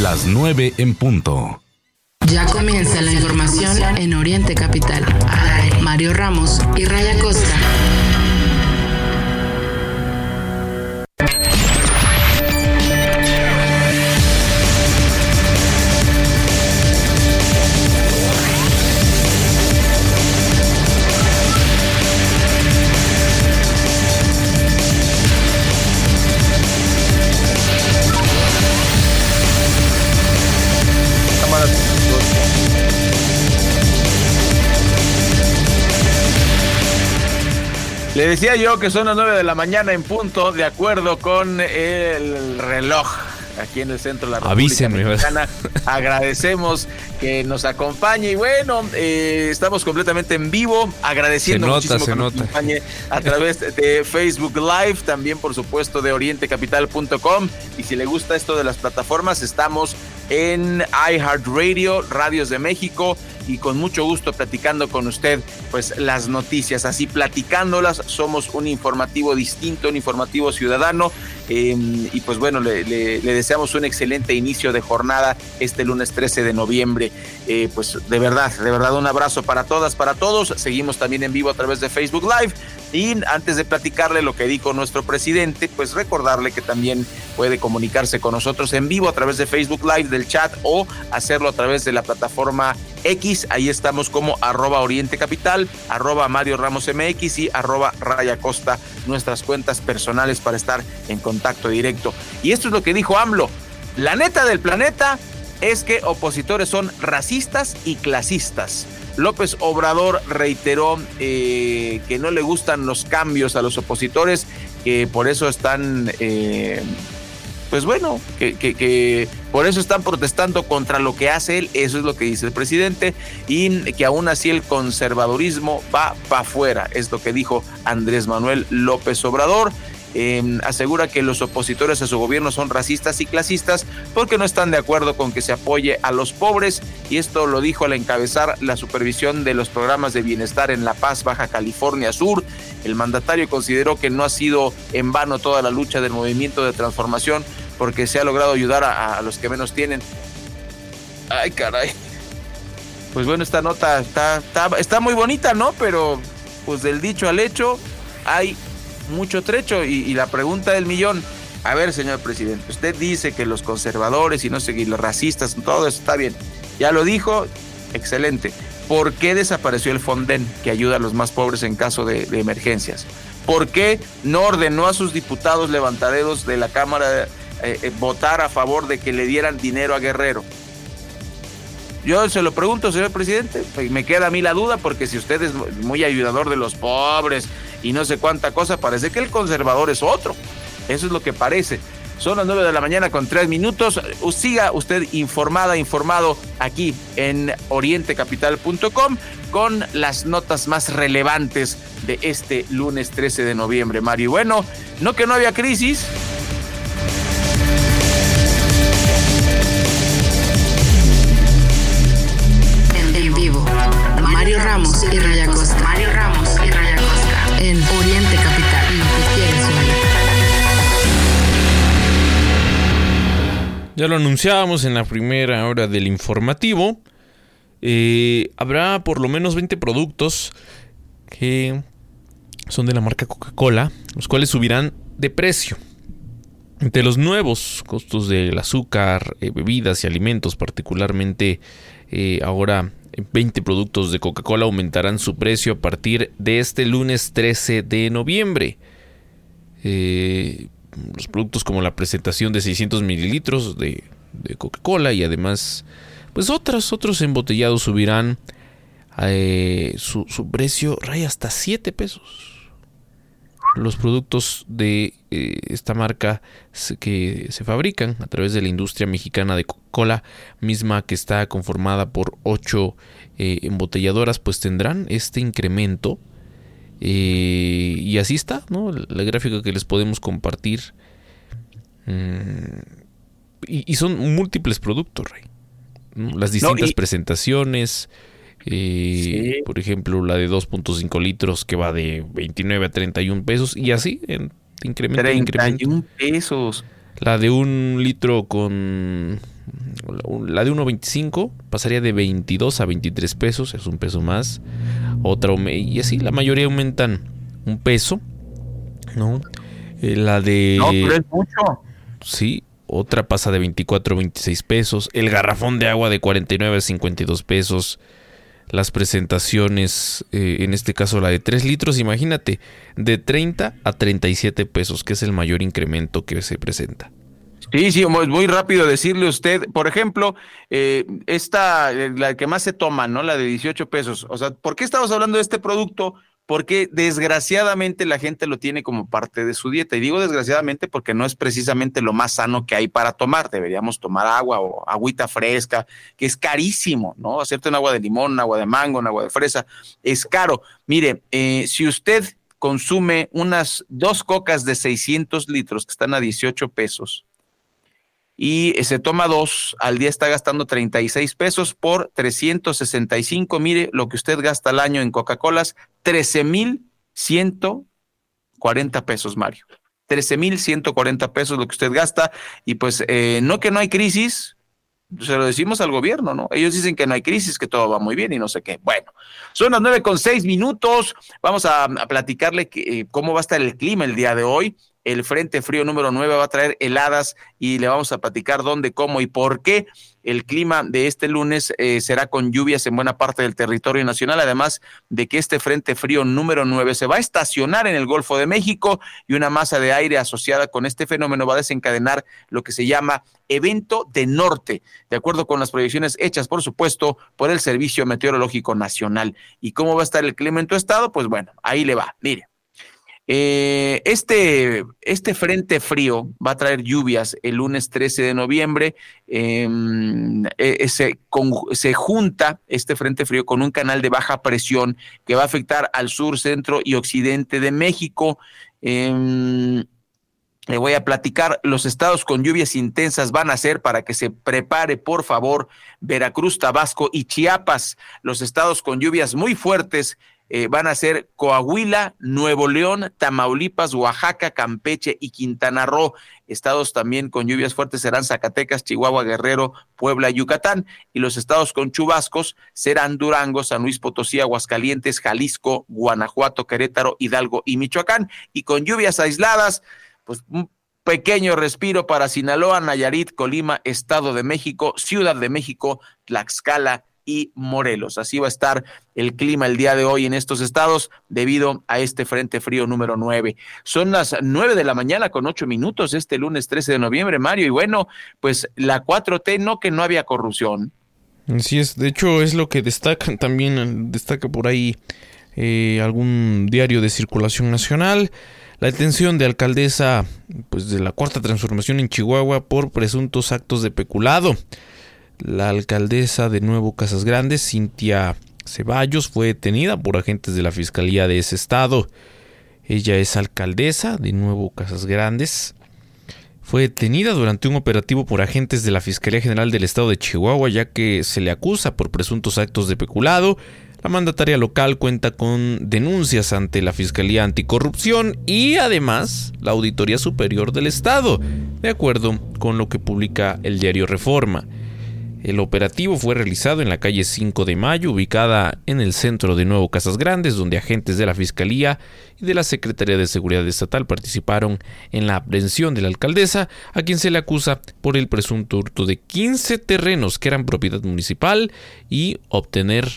Las 9 en punto. Ya comienza la información en Oriente Capital. Mario Ramos y Raya Costa. Le decía yo que son las 9 de la mañana en punto, de acuerdo con el reloj aquí en el centro de la República Avísenme. Mexicana. Agradecemos que nos acompañe y bueno, eh, estamos completamente en vivo, agradeciendo nota, muchísimo que nos acompañe a través de Facebook Live, también por supuesto de orientecapital.com y si le gusta esto de las plataformas, estamos en iHeartRadio, Radios de México y con mucho gusto platicando con usted pues las noticias, así platicándolas, somos un informativo distinto, un informativo ciudadano eh, y pues bueno, le deseamos un excelente inicio de jornada este lunes 13 de noviembre. Eh, pues de verdad, de verdad un abrazo para todas, para todos. Seguimos también en vivo a través de Facebook Live. Y antes de platicarle lo que dijo nuestro presidente, pues recordarle que también puede comunicarse con nosotros en vivo a través de Facebook Live del chat o hacerlo a través de la plataforma X. Ahí estamos como arroba Oriente Capital, arroba Mario Ramos MX y arroba Raya Costa, nuestras cuentas personales para estar en contacto directo. Y esto es lo que dijo AMLO. La neta del planeta es que opositores son racistas y clasistas. López Obrador reiteró eh, que no le gustan los cambios a los opositores, que por eso están, eh, pues bueno, que, por eso están protestando contra lo que hace él, eso es lo que dice el presidente, y que aún así el conservadurismo va para afuera, es lo que dijo Andrés Manuel López Obrador. Eh, asegura que los opositores a su gobierno son racistas y clasistas porque no están de acuerdo con que se apoye a los pobres y esto lo dijo al encabezar la supervisión de los programas de bienestar en La Paz, Baja California Sur. El mandatario consideró que no ha sido en vano toda la lucha del movimiento de transformación porque se ha logrado ayudar a, los que menos tienen. Ay, caray. Pues bueno, esta nota está, está, está muy bonita, ¿no? Pero pues del dicho al hecho hay mucho trecho y, la pregunta del millón, a ver señor presidente, usted dice que los conservadores y no y los racistas, todo eso está bien, ya lo dijo, excelente. ¿Por qué desapareció el Fonden que ayuda a los más pobres en caso de, de emergencias? ¿Por qué no ordenó a sus diputados levantaderos de la Cámara eh, eh, votar a favor de que le dieran dinero a Guerrero? Yo se lo pregunto, señor presidente, y me queda a mí la duda, porque si usted es muy ayudador de los pobres y no sé cuánta cosa, parece que el conservador es otro. Eso es lo que parece. Son las 9 de la mañana con 3 minutos. Siga usted informada, informado aquí en orientecapital.com con las notas más relevantes de este lunes 13 de noviembre, Mario. Bueno, no que no había crisis. Mario Ramos y Raya Costa. Mario Ramos y Raya Costa. En Oriente Capital. Lo que quieres oír. Ya lo anunciábamos en la primera hora del informativo. Eh, habrá por lo menos 20 productos que son de la marca Coca-Cola, los cuales subirán de precio. Entre los nuevos costos del azúcar, eh, bebidas y alimentos, particularmente eh, ahora 20 productos de Coca-Cola aumentarán su precio a partir de este lunes 13 de noviembre. Eh, los productos como la presentación de 600 mililitros de, Coca-Cola y además pues otros otros embotellados subirán eh, su, su precio raya hasta 7 pesos los productos de eh, esta marca se- que se fabrican a través de la industria mexicana de Coca-Cola, misma que está conformada por ocho eh, embotelladoras, pues tendrán este incremento. Eh, y así está, ¿no? La gráfica que les podemos compartir. Mm, y, y son múltiples productos, Rey. ¿no? Las distintas y- presentaciones. Eh, Sí. Por ejemplo, la de 2.5 litros que va de 29 a 31 pesos. Y así, en incremento, en incremento. 31 pesos. La de un litro con la de 1.25 pasaría de 22 a 23 pesos, es un peso más. Otra, y así la mayoría aumentan un peso, ¿no? Eh, la de... No, pero es mucho. Sí, otra pasa de 24 a 26 pesos. El garrafón de agua de 49 a 52 pesos. Las presentaciones, eh, en este caso la de 3 litros, imagínate, de 30 a 37 pesos, que es el mayor incremento que se presenta. Sí, sí, muy rápido decirle usted, por ejemplo, eh, esta, la que más se toma, ¿no? La de 18 pesos. O sea, ¿por qué estamos hablando de este producto? Porque desgraciadamente la gente lo tiene como parte de su dieta. Y digo desgraciadamente porque no es precisamente lo más sano que hay para tomar. Deberíamos tomar agua o agüita fresca, que es carísimo, ¿no? Hacerte un agua de limón, un agua de mango, un agua de fresa, es caro. Mire, eh, si usted consume unas dos cocas de 600 litros que están a 18 pesos, y se toma dos, al día está gastando 36 pesos por 365. Mire lo que usted gasta al año en Coca-Colas, 13 mil 140 pesos, Mario. 13 mil 140 pesos lo que usted gasta. Y pues eh, no que no hay crisis, se lo decimos al gobierno, ¿no? Ellos dicen que no hay crisis, que todo va muy bien y no sé qué. Bueno, son las nueve con seis minutos. Vamos a, platicarle que, eh, cómo va a estar el clima el día de hoy el Frente Frío número 9 va a traer heladas y le vamos a platicar dónde, cómo y por qué. El clima de este lunes eh, será con lluvias en buena parte del territorio nacional, además de que este Frente Frío número 9 se va a estacionar en el Golfo de México y una masa de aire asociada con este fenómeno va a desencadenar lo que se llama evento de norte, de acuerdo con las proyecciones hechas, por supuesto, por el Servicio Meteorológico Nacional. ¿Y cómo va a estar el clima en tu estado? Pues bueno, ahí le va. Mire. Eh, este, este frente frío va a traer lluvias el lunes 13 de noviembre. Em, e, e, se, se, junta este frente frío con un canal de baja presión que va a afectar al sur, centro y occidente de México. Em, le voy a platicar, los estados con lluvias intensas van a ser para que se prepare, por favor, Veracruz, Tabasco y Chiapas. Los estados con lluvias muy fuertes eh, van a ser Coahuila, Nuevo León, Tamaulipas, Oaxaca, Campeche y Quintana Roo. Estados también con lluvias fuertes serán Zacatecas, Chihuahua, Guerrero, Puebla, Yucatán. Y los estados con chubascos serán Durango, San Luis Potosí, Aguascalientes, Jalisco, Guanajuato, Querétaro, Hidalgo y Michoacán. Y con lluvias aisladas, pues un pequeño respiro para Sinaloa, Nayarit, Colima, Estado de México, Ciudad de México, Tlaxcala y Morelos. Así va a estar el clima el día de hoy en estos estados debido a este frente frío número 9. Son las 9 de la mañana con 8 minutos este lunes 13 de noviembre, Mario. Y bueno, pues la 4T no que no había corrupción. Así es, de hecho es lo que destacan también, destaca por ahí eh, algún diario de circulación nacional. La detención de alcaldesa pues, de la cuarta transformación en Chihuahua por presuntos actos de peculado. La alcaldesa de Nuevo Casas Grandes, Cintia Ceballos, fue detenida por agentes de la Fiscalía de ese estado. Ella es alcaldesa de Nuevo Casas Grandes. Fue detenida durante un operativo por agentes de la Fiscalía General del Estado de Chihuahua ya que se le acusa por presuntos actos de peculado. La mandataria local cuenta con denuncias ante la Fiscalía Anticorrupción y además la Auditoría Superior del Estado, de acuerdo con lo que publica el diario Reforma. El operativo fue realizado en la calle 5 de Mayo, ubicada en el centro de Nuevo Casas Grandes, donde agentes de la Fiscalía y de la Secretaría de Seguridad Estatal participaron en la aprehensión de la alcaldesa, a quien se le acusa por el presunto hurto de 15 terrenos que eran propiedad municipal y obtener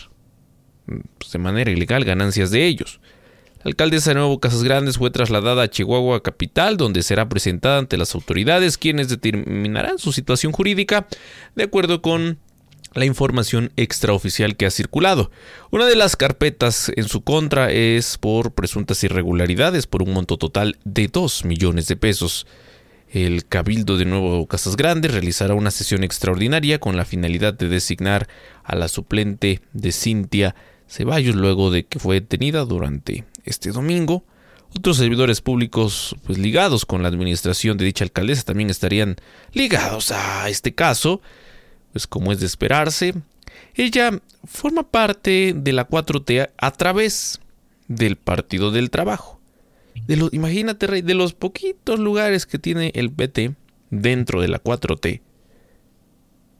pues, de manera ilegal ganancias de ellos. Alcaldesa de Nuevo Casas Grandes fue trasladada a Chihuahua capital, donde será presentada ante las autoridades, quienes determinarán su situación jurídica de acuerdo con la información extraoficial que ha circulado. Una de las carpetas en su contra es por presuntas irregularidades por un monto total de 2 millones de pesos. El Cabildo de Nuevo Casas Grandes realizará una sesión extraordinaria con la finalidad de designar a la suplente de Cintia Ceballos luego de que fue detenida durante este domingo. Otros servidores públicos pues, ligados con la administración de dicha alcaldesa también estarían ligados a este caso, pues como es de esperarse. Ella forma parte de la 4T a través del Partido del Trabajo. De lo, imagínate, Rey, de los poquitos lugares que tiene el PT dentro de la 4T,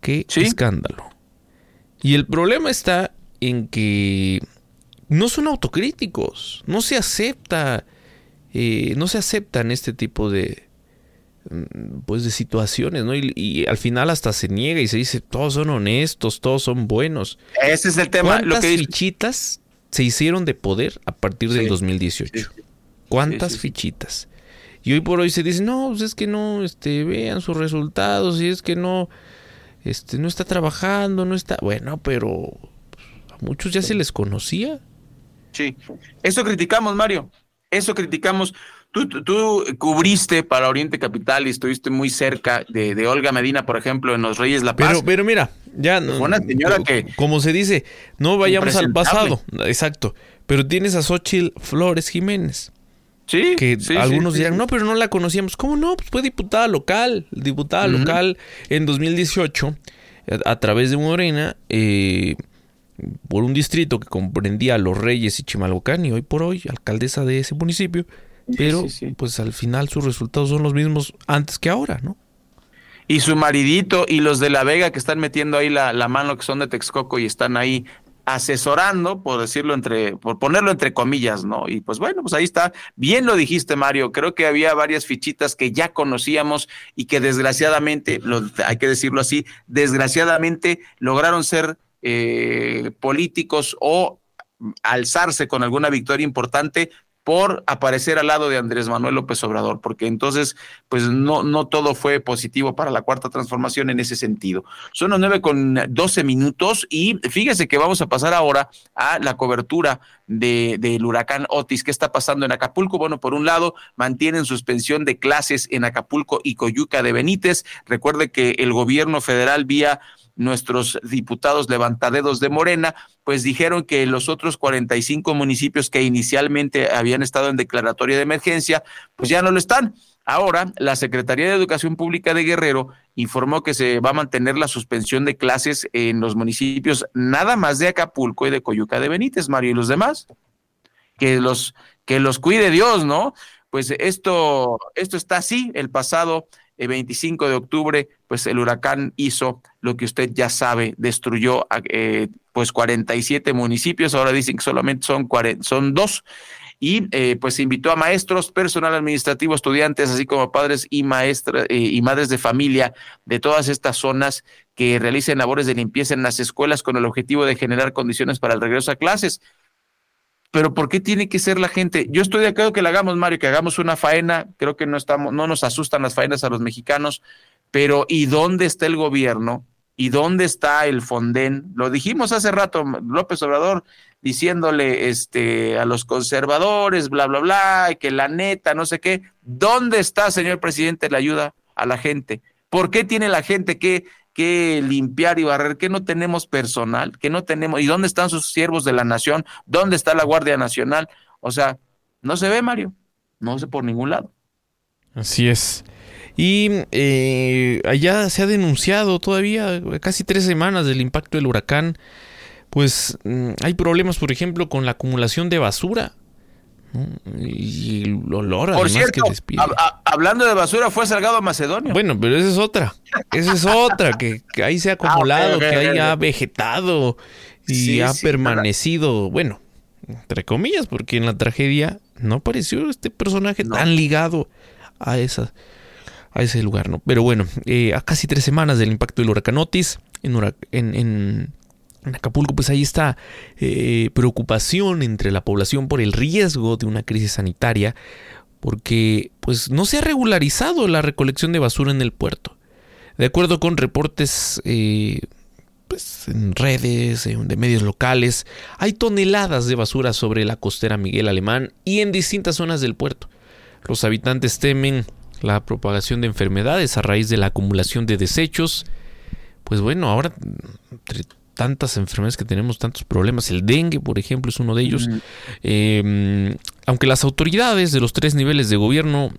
Qué escándalo. Y el problema está en que no son autocríticos, no se acepta, eh, no se aceptan este tipo de, mm, pues de situaciones, ¿no? Y, al final hasta se niega y se dice, todos son honestos, todos son buenos. Ese es el tema. ¿Cuántas fichitas se hicieron de poder a partir del 2018? ¿Cuántas fichitas? Y hoy por hoy se dice, no, pues es que no, este, vean sus resultados, y es que no, este, no está trabajando, no está, bueno, pero a muchos ya se les conocía. Sí, eso criticamos, Mario, eso criticamos. Tú, tú, cubriste para Oriente Capital y estuviste muy cerca de, Olga Medina, por ejemplo, en Los Reyes La Paz. Pero, pero mira, ya no. Una señora que. Como se dice, no vayamos al pasado. Exacto. Pero tienes a Xochitl Flores Jiménez. Sí. Que algunos dirán, no, pero no la conocíamos. ¿Cómo no? Pues fue diputada local. Diputada local en 2018, a, través de Morena, eh, por un distrito que comprendía a Los Reyes y Chimalhuacán, y hoy por hoy, alcaldesa de ese municipio. Pero, pues al final sus resultados son los mismos antes que ahora, ¿no? y su maridito y los de La Vega que están metiendo ahí la, la, mano que son de Texcoco y están ahí asesorando, por decirlo entre, por ponerlo entre comillas, ¿no? Y pues bueno, pues ahí está. Bien lo dijiste, Mario. Creo que había varias fichitas que ya conocíamos y que desgraciadamente, lo, hay que decirlo así, desgraciadamente lograron ser eh, políticos o alzarse con alguna victoria importante por aparecer al lado de Andrés Manuel López Obrador, porque entonces, pues no, no todo fue positivo para la cuarta transformación en ese sentido. Son las nueve con doce minutos y fíjese que vamos a pasar ahora a la cobertura del de, huracán Otis. ¿Qué está pasando en Acapulco? Bueno, por un lado, mantienen suspensión de clases en Acapulco y Coyuca de Benítez. Recuerde que el gobierno federal vía nuestros diputados levantadedos de Morena, pues dijeron que los otros 45 municipios que inicialmente habían estado en declaratoria de emergencia, pues ya no lo están. Ahora, la Secretaría de Educación Pública de Guerrero informó que se va a mantener la suspensión de clases en los municipios nada más de Acapulco y de Coyuca de Benítez, Mario, y los demás. Que los, que los cuide Dios, ¿no? Pues esto, esto está así. El pasado el 25 de octubre, pues el huracán hizo lo que usted ya sabe, destruyó eh, pues 47 municipios, ahora dicen que solamente son, son dos, y eh, pues invitó a maestros, personal administrativo, estudiantes, así como padres y maestras eh, y madres de familia de todas estas zonas que realicen labores de limpieza en las escuelas con el objetivo de generar condiciones para el regreso a clases pero ¿por qué tiene que ser la gente? Yo estoy de acuerdo que le hagamos, Mario, que hagamos una faena, creo que no estamos, no nos asustan las faenas a los mexicanos, pero ¿y dónde está el gobierno? ¿Y dónde está el Fonden? Lo dijimos hace rato, López Obrador, diciéndole este, a los conservadores, bla, bla, bla, que la neta, no sé qué. ¿Dónde está, señor presidente, la ayuda a la gente? ¿Por qué tiene la gente que que limpiar y barrer, que no tenemos personal, que no tenemos, ¿y dónde están sus siervos de la nación? ¿Dónde está la Guardia Nacional? O sea, no se ve, Mario, no sé por ningún lado. Así es. Y eh, allá se ha denunciado todavía casi tres semanas del impacto del huracán. Pues mm, hay problemas, por ejemplo, con la acumulación de basura. Y el olor Por cierto, que hablando de basura, fue Salgado Macedonio. Bueno, pero esa es otra. Esa es otra, que, ahí se ha ah, acumulado, que ahí ha vegetado y ha permanecido, bueno, entre comillas, porque en la tragedia no apareció este personaje tan ligado a esa a ese lugar, ¿no? Pero bueno, eh, a casi tres semanas del impacto del huracán Otis en, Acapulco, pues ahí está eh, preocupación entre la población por el riesgo de una crisis sanitaria, porque pues no se ha regularizado la recolección de basura en el puerto. De acuerdo con reportes eh, pues, en redes, de medios locales, hay toneladas de basura sobre la costera Miguel Alemán y en distintas zonas del puerto. Los habitantes temen la propagación de enfermedades a raíz de la acumulación de desechos. Pues bueno, ahora tantas enfermedades que tenemos, tantos problemas. El dengue, por ejemplo, es uno de ellos. Em, aunque las autoridades de los tres niveles de gobierno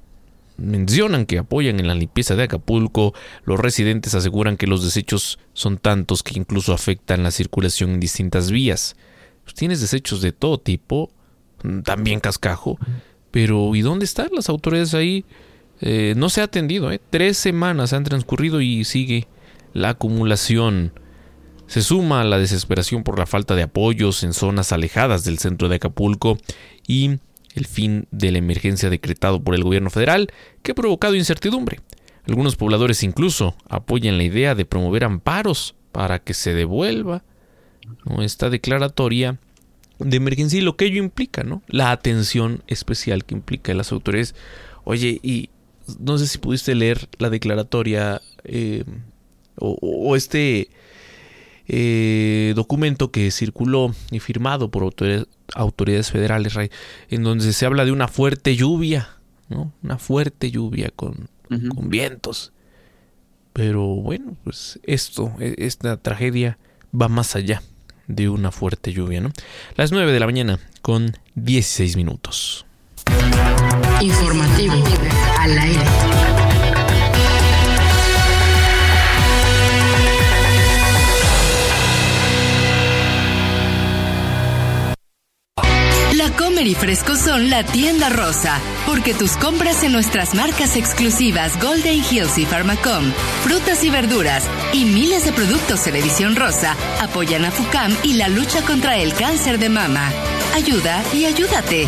mencionan que apoyan en la limpieza de Acapulco, los residentes aseguran que los desechos son tantos que incluso afectan la circulación en distintas vías. Pues tienes desechos de todo tipo, también cascajo, pero ¿y dónde están las autoridades ahí? Eh, no se ha atendido, ¿eh? tres semanas han transcurrido y sigue la acumulación se suma a la desesperación por la falta de apoyos en zonas alejadas del centro de Acapulco y el fin de la emergencia decretado por el gobierno federal que ha provocado incertidumbre. Algunos pobladores incluso apoyan la idea de promover amparos para que se devuelva esta declaratoria de emergencia y lo que ello implica, ¿no? La atención especial que implica las autoridades. Oye, y no sé si pudiste leer la declaratoria eh, o, este eh, documento que circuló y firmado por autoridades, federales, en donde se habla de una fuerte lluvia, ¿no? Una fuerte lluvia con, con vientos. Pero bueno, pues esto, e, esta tragedia va más allá de una fuerte lluvia, ¿no? Las 9 de la mañana con 16 minutos. Informativo al aire. La Comer y Fresco son la tienda rosa, porque tus compras en nuestras marcas exclusivas Golden Hills y Pharmacom, frutas y verduras y miles de productos en edición rosa apoyan a FUCAM y la lucha contra el cáncer de mama. Ayuda y ayúdate.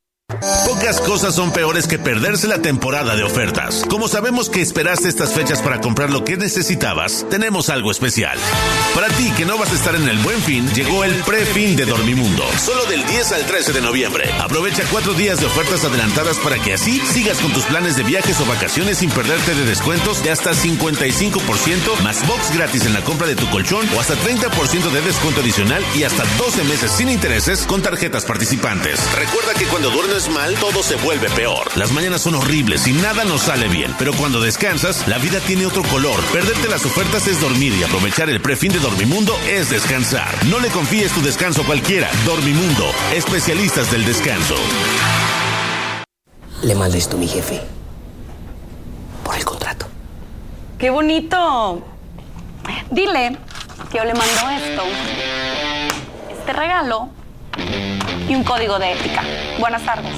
Pocas cosas son peores que perderse la temporada de ofertas. Como sabemos que esperaste estas fechas para comprar lo que necesitabas, tenemos algo especial. Para ti que no vas a estar en el buen fin, llegó el pre-fin de Dormimundo. Solo del 10 al 13 de noviembre. Aprovecha cuatro días de ofertas adelantadas para que así sigas con tus planes de viajes o vacaciones sin perderte de descuentos de hasta 55%, más box gratis en la compra de tu colchón o hasta 30% de descuento adicional y hasta 12 meses sin intereses con tarjetas participantes. Recuerda que cuando duermes mal, todo se vuelve peor. Las mañanas son horribles y nada nos sale bien. Pero cuando descansas, la vida tiene otro color. Perderte las ofertas es dormir y aprovechar el prefin de Dormimundo es descansar. No le confíes tu descanso a cualquiera. Dormimundo, especialistas del descanso. Le mandé esto a mi jefe. Por el contrato. ¡Qué bonito! Dile que yo le mando esto. Este regalo y un código de ética. Buenas tardes.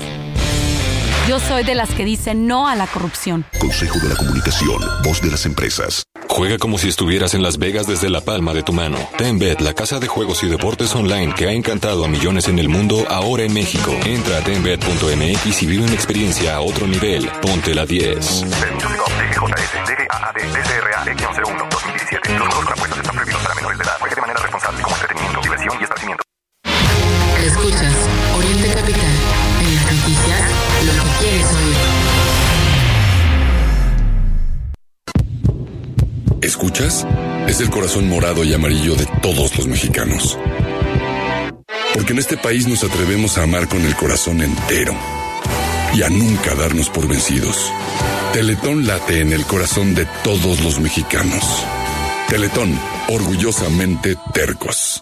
Yo soy de las que dicen no a la corrupción. Consejo de la Comunicación, voz de las empresas. Juega como si estuvieras en Las Vegas desde la palma de tu mano. TenBet, la casa de juegos y deportes online que ha encantado a millones en el mundo, ahora en México. Entra a tenbet.mx y vive una experiencia a otro nivel. Ponte la 10. Los juegos con apuestas están prohibidos para menores de edad. ¿Escuchas? Es el corazón morado y amarillo de todos los mexicanos. Porque en este país nos atrevemos a amar con el corazón entero y a nunca darnos por vencidos. Teletón late en el corazón de todos los mexicanos. Teletón, orgullosamente tercos.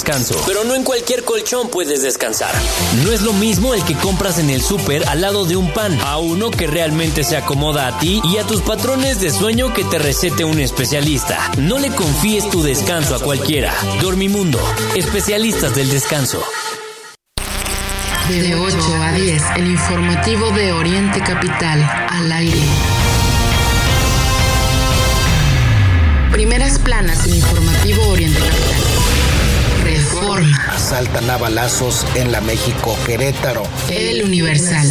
pero no en cualquier colchón puedes descansar. No es lo mismo el que compras en el súper al lado de un pan, a uno que realmente se acomoda a ti y a tus patrones de sueño que te recete un especialista. No le confíes tu descanso a cualquiera. Dormimundo, especialistas del descanso. De 8 a 10, el informativo de Oriente Capital, al aire. Primeras planas, el informativo Oriente Capital. Reforma. Asaltan a balazos en la México Querétaro. El Universal.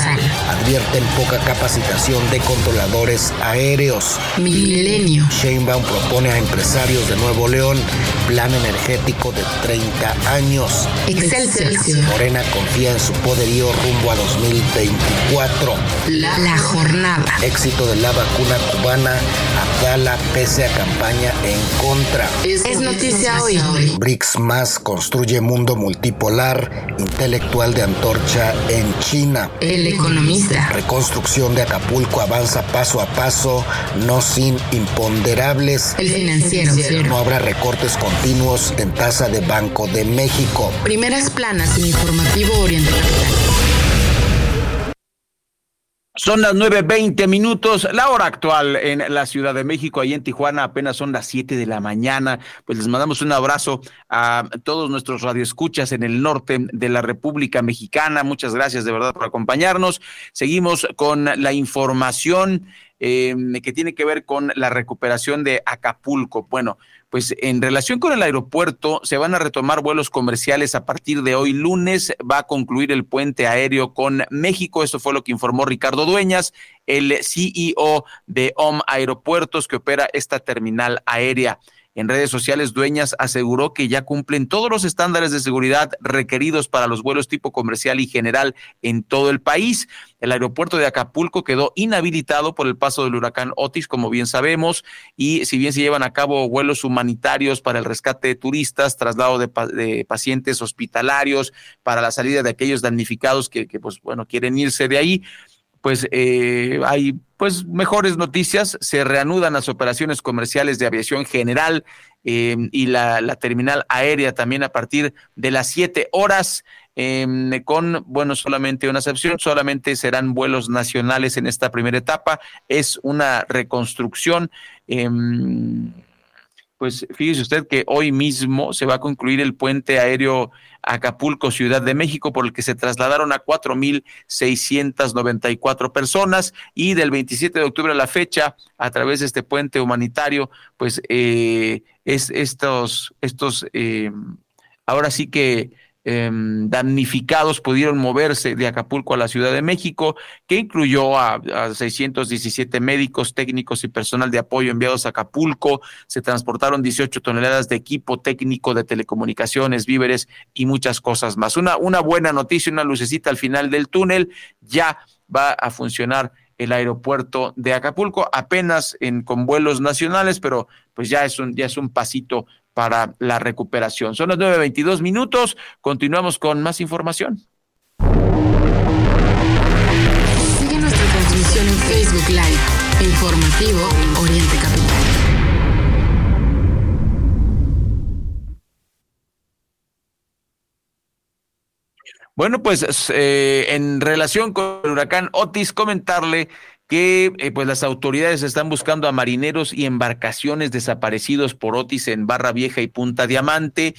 Advierten poca capacitación de controladores aéreos. Milenio. Sheinbaum propone a empresarios de Nuevo León plan energético de 30 años. Excelsior. Morena confía en su poderío rumbo a 2024. La, la jornada. Éxito de la vacuna cubana. Abdala pese a campaña en contra. Es, noticia hoy. BRICS más construye mundo multipolar, intelectual de antorcha en China. El economista. Reconstrucción de Acapulco avanza paso a paso, no sin imponderables. El financiero. No habrá recortes continuos en tasa de Banco de México. Primeras planas en informativo Oriente Capital. Son las 9.20 minutos, la hora actual en la Ciudad de México, ahí en Tijuana apenas son las 7 de la mañana. Pues les mandamos un abrazo a todos nuestros radioescuchas en el norte de la República Mexicana. Muchas gracias de verdad por acompañarnos. Seguimos con la información eh, que tiene que ver con la recuperación de Acapulco. Bueno, pues en relación con el aeropuerto, se van a retomar vuelos comerciales a partir de hoy lunes. Va a concluir el puente aéreo con México. Eso fue lo que informó Ricardo Dueñas, el CEO de OM Aeropuertos, que opera esta terminal aérea. En redes sociales, Dueñas aseguró que ya cumplen todos los estándares de seguridad requeridos para los vuelos tipo comercial y general en todo el país. El aeropuerto de Acapulco quedó inhabilitado por el paso del huracán Otis, como bien sabemos, y si bien se llevan a cabo vuelos humanitarios para el rescate de turistas, traslado de, pacientes hospitalarios, para la salida de aquellos damnificados que, que, pues, bueno, quieren irse de ahí, pues eh, hay pues mejores noticias. Se reanudan las operaciones comerciales de aviación general eh, y la, terminal aérea también a partir de las siete horas. Eh, con, bueno, solamente una excepción, solamente serán vuelos nacionales en esta primera etapa. Es una reconstrucción. Em, pues fíjese usted que hoy mismo se va a concluir el puente aéreo Acapulco, Ciudad de México, por el que se trasladaron a 4.694 personas y del 27 de octubre a la fecha, a través de este puente humanitario, pues eh, es estos, estos, eh, ahora sí que Em, damnificados pudieron moverse de Acapulco a la Ciudad de México, que incluyó a, 617 médicos, técnicos y personal de apoyo enviados a Acapulco. Se transportaron 18 toneladas de equipo técnico de telecomunicaciones, víveres y muchas cosas más. Una, una buena noticia, una lucecita al final del túnel. Ya va a funcionar el aeropuerto de Acapulco, apenas en, con vuelos nacionales, pero pues ya es un, ya es un pasito para la recuperación. Son las 9.22 minutos. Continuamos con más información. Sigue nuestra transmisión en Facebook Live. Informativo Oriente Capital. Bueno, pues eh, en relación con el huracán Otis, comentarle que eh, pues las autoridades están buscando a marineros y embarcaciones desaparecidos por Otis en Barra Vieja y Punta Diamante.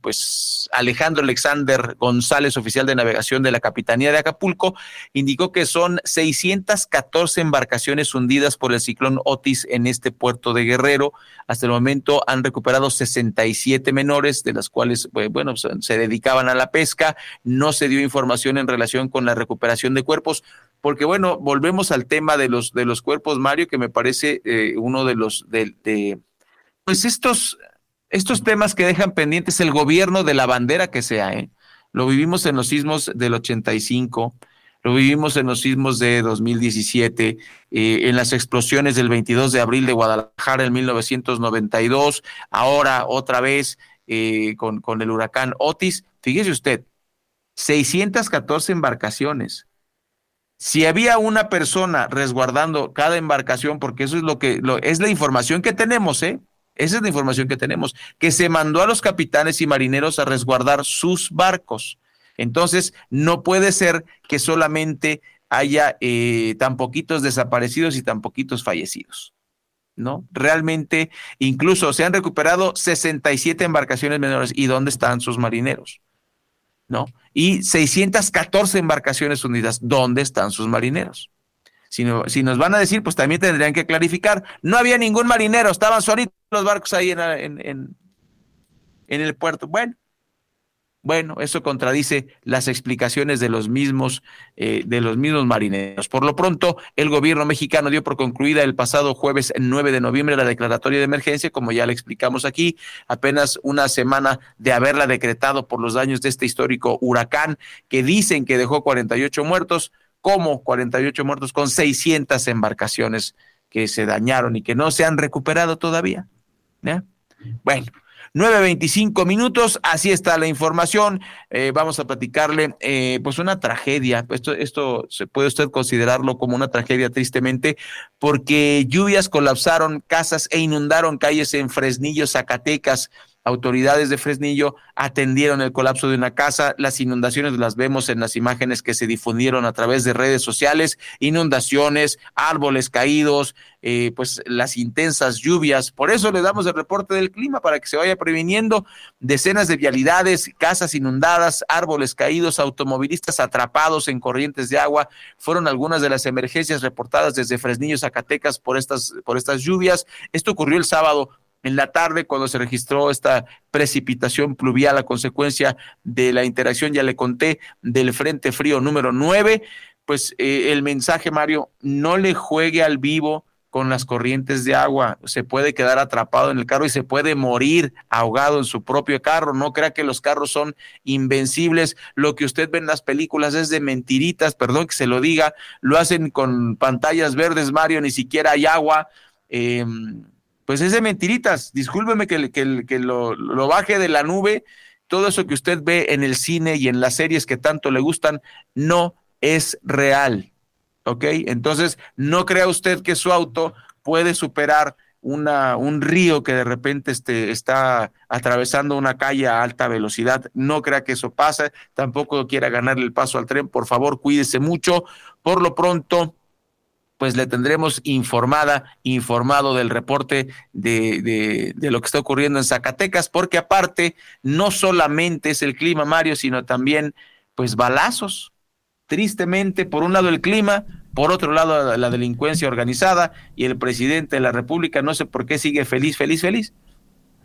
pues Alejandro Alexander González, oficial de navegación de la Capitanía de Acapulco, indicó que son 614 embarcaciones hundidas por el ciclón Otis en este puerto de Guerrero. Hasta el momento han recuperado 67 menores, de las cuales, bueno, se dedicaban a la pesca. No se dio información en relación con la recuperación de cuerpos bueno, volvemos al tema de los, de los cuerpos, Mario, que me parece eh, uno de los, de, pues estos, estos temas que dejan pendientes el gobierno de la bandera que sea, ¿eh? Lo vivimos en los sismos del 85, lo vivimos en los sismos de 2017, eh, en las explosiones del 22 de abril de Guadalajara en 1992, ahora otra vez eh, con, con el huracán Otis. Fíjese usted, 614 embarcaciones, si había una persona resguardando cada embarcación, porque eso es lo que es la información que tenemos, ¿eh? Esa es la información que tenemos, que se mandó a los capitanes y marineros a resguardar sus barcos. Entonces, no puede ser que solamente haya eh, tan poquitos desaparecidos y tan poquitos fallecidos. ¿No? Realmente, incluso se han recuperado 67 embarcaciones menores. ¿Y dónde están sus marineros? ¿No? Y 614 embarcaciones unidas. ¿Dónde están sus marineros? Si, nos van a decir, pues también tendrían que clarificar. No había ningún marinero, estaban solitos los barcos ahí en, en el puerto. Bueno, bueno, eso contradice las explicaciones de los mismos eh, de los mismos marineros. Por lo pronto, el gobierno mexicano dio por concluida el pasado jueves 9 de noviembre la declaratoria de emergencia, como ya le explicamos aquí, apenas una semana de haberla decretado por los daños de este histórico huracán que dicen que dejó 48 muertos, como 48 muertos con 600 embarcaciones que se dañaron y que no se han recuperado todavía. Bueno, 9.25 minutos, así está la información. Eh, vamos a platicarle, eh, pues una tragedia. Esto, esto se puede usted considerarlo como una tragedia tristemente, porque lluvias colapsaron casas e inundaron calles en Fresnillo, Zacatecas autoridades de Fresnillo atendieron el colapso de una casa. Las inundaciones las vemos en las imágenes que se difundieron a través de redes sociales, inundaciones, árboles caídos, eh, pues las intensas lluvias. Por eso le damos el reporte del clima para que se vaya previniendo decenas de vialidades, casas inundadas, árboles caídos, automovilistas atrapados en corrientes de agua. Fueron algunas de las emergencias reportadas desde Fresnillo, Zacatecas por estas, por estas lluvias. Esto ocurrió el sábado en la tarde cuando se registró esta precipitación pluvial a consecuencia de la interacción, ya le conté, del Frente Frío número 9, pues eh, el mensaje, Mario, no le juegue al vivo con las corrientes de agua, se puede quedar atrapado en el carro y se puede morir ahogado en su propio carro. No crea que los carros son invencibles. Lo que usted ve en las películas es de mentiritas, perdón que se lo diga. Lo hacen con pantallas verdes, Mario, ni siquiera hay agua. Eh, pues es de mentiritas. Discúlpeme que, que, lo, baje de la nube. Todo eso que usted ve en el cine y en las series que tanto le gustan no es real. ¿Ok? Entonces, no crea usted que su auto puede superar una, un río que de repente este, está atravesando una calle a alta velocidad. No crea que eso pase. Tampoco quiera ganarle el paso al tren. Por favor, cuídese mucho. Por lo pronto, pues le tendremos informada, informado del reporte de, de, de, lo que está ocurriendo en Zacatecas, porque aparte no solamente es el clima, Mario, sino también pues balazos. Tristemente, por un lado el clima, por otro lado la delincuencia organizada y el presidente de la República, no sé por qué sigue feliz, feliz, feliz.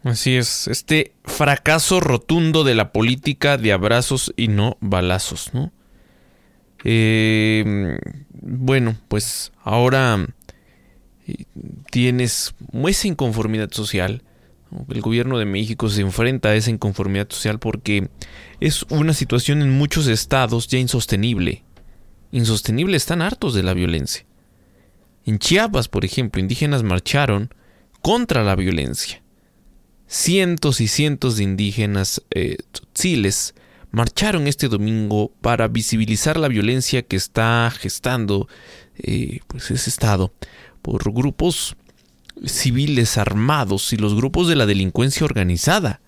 Así es, este fracaso rotundo de la política de abrazos y no balazos, ¿no? Eh, bueno, pues ahora eh, tienes esa inconformidad social. El gobierno de México se enfrenta a esa inconformidad social porque es una situación en muchos estados ya insostenible. Insostenible, están hartos de la violencia. En Chiapas, por ejemplo, indígenas marcharon contra la violencia. Cientos y cientos de indígenas eh, marcharon este domingo para visibilizar la violencia que está gestando eh, pues ese estado por grupos civiles armados y los grupos de la delincuencia organizada.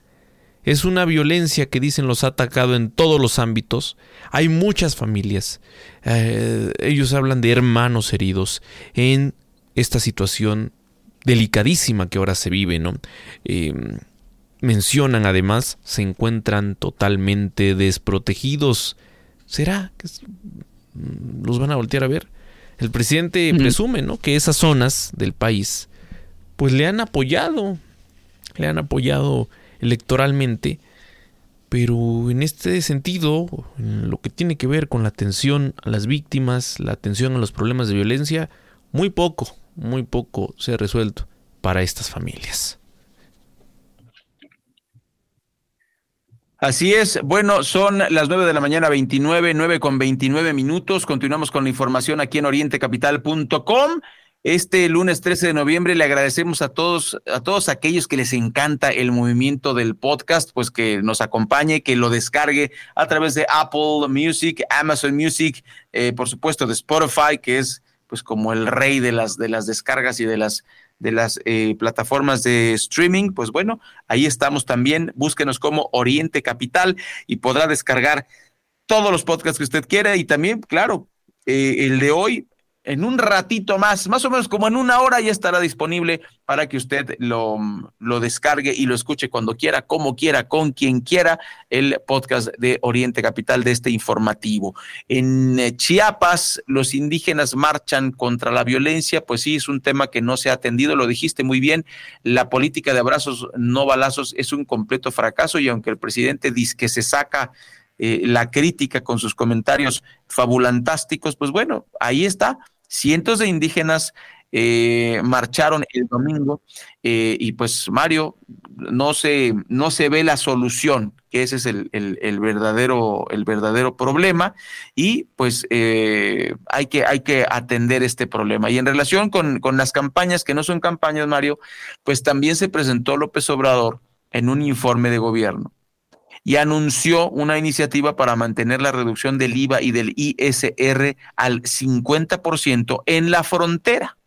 Es una violencia que dicen los ha atacado en todos los ámbitos. Hay muchas familias. Eh, ellos hablan de hermanos heridos en esta situación delicadísima que ahora se vive, ¿no? Eh, mencionan además se encuentran totalmente desprotegidos. ¿Será que mm, los van a voltear a ver? El presidente presume, ¿no? Que esas zonas del país, pues le han apoyado, le han apoyado electoralmente, pero en este sentido, en lo que tiene que ver con la atención a las víctimas, la atención a los problemas de violencia, muy poco, muy poco se ha resuelto para estas familias. Así es. Bueno, son las nueve de la mañana, 29, 9 con 29 minutos. Continuamos con la información aquí en orientecapital.com. Este lunes 13 de noviembre le agradecemos a todos, a todos aquellos que les encanta el movimiento del podcast, pues que nos acompañe, que lo descargue a través de Apple Music, Amazon Music, eh, por supuesto de Spotify, que es pues como el rey de las, de las descargas y de las de las eh, plataformas de streaming, pues bueno, ahí estamos también. Búsquenos como Oriente Capital y podrá descargar todos los podcasts que usted quiera y también, claro, eh, el de hoy en un ratito más, más o menos como en una hora ya estará disponible para que usted lo, lo, descargue y lo escuche cuando quiera, como quiera, con quien quiera, el podcast de Oriente Capital de este informativo. En eh, Chiapas, los indígenas marchan contra la violencia, pues sí, es un tema que no se ha atendido, lo dijiste muy bien, la política de abrazos no balazos es un completo fracaso y aunque el presidente dice que se saca eh, la crítica con sus comentarios fabulantásticos, pues bueno, ahí está Cientos de indígenas eh, marcharon el domingo eh, y pues Mario, no se, no se ve la solución, que ese es el, verdadero, el verdadero problema y pues eh, hay, que, hay que atender este problema. Y en relación con, con las campañas, que no son campañas, Mario, pues también se presentó López Obrador en un informe de gobierno y anunció una iniciativa para mantener la reducción del IVA y del ISR al 50% en la frontera.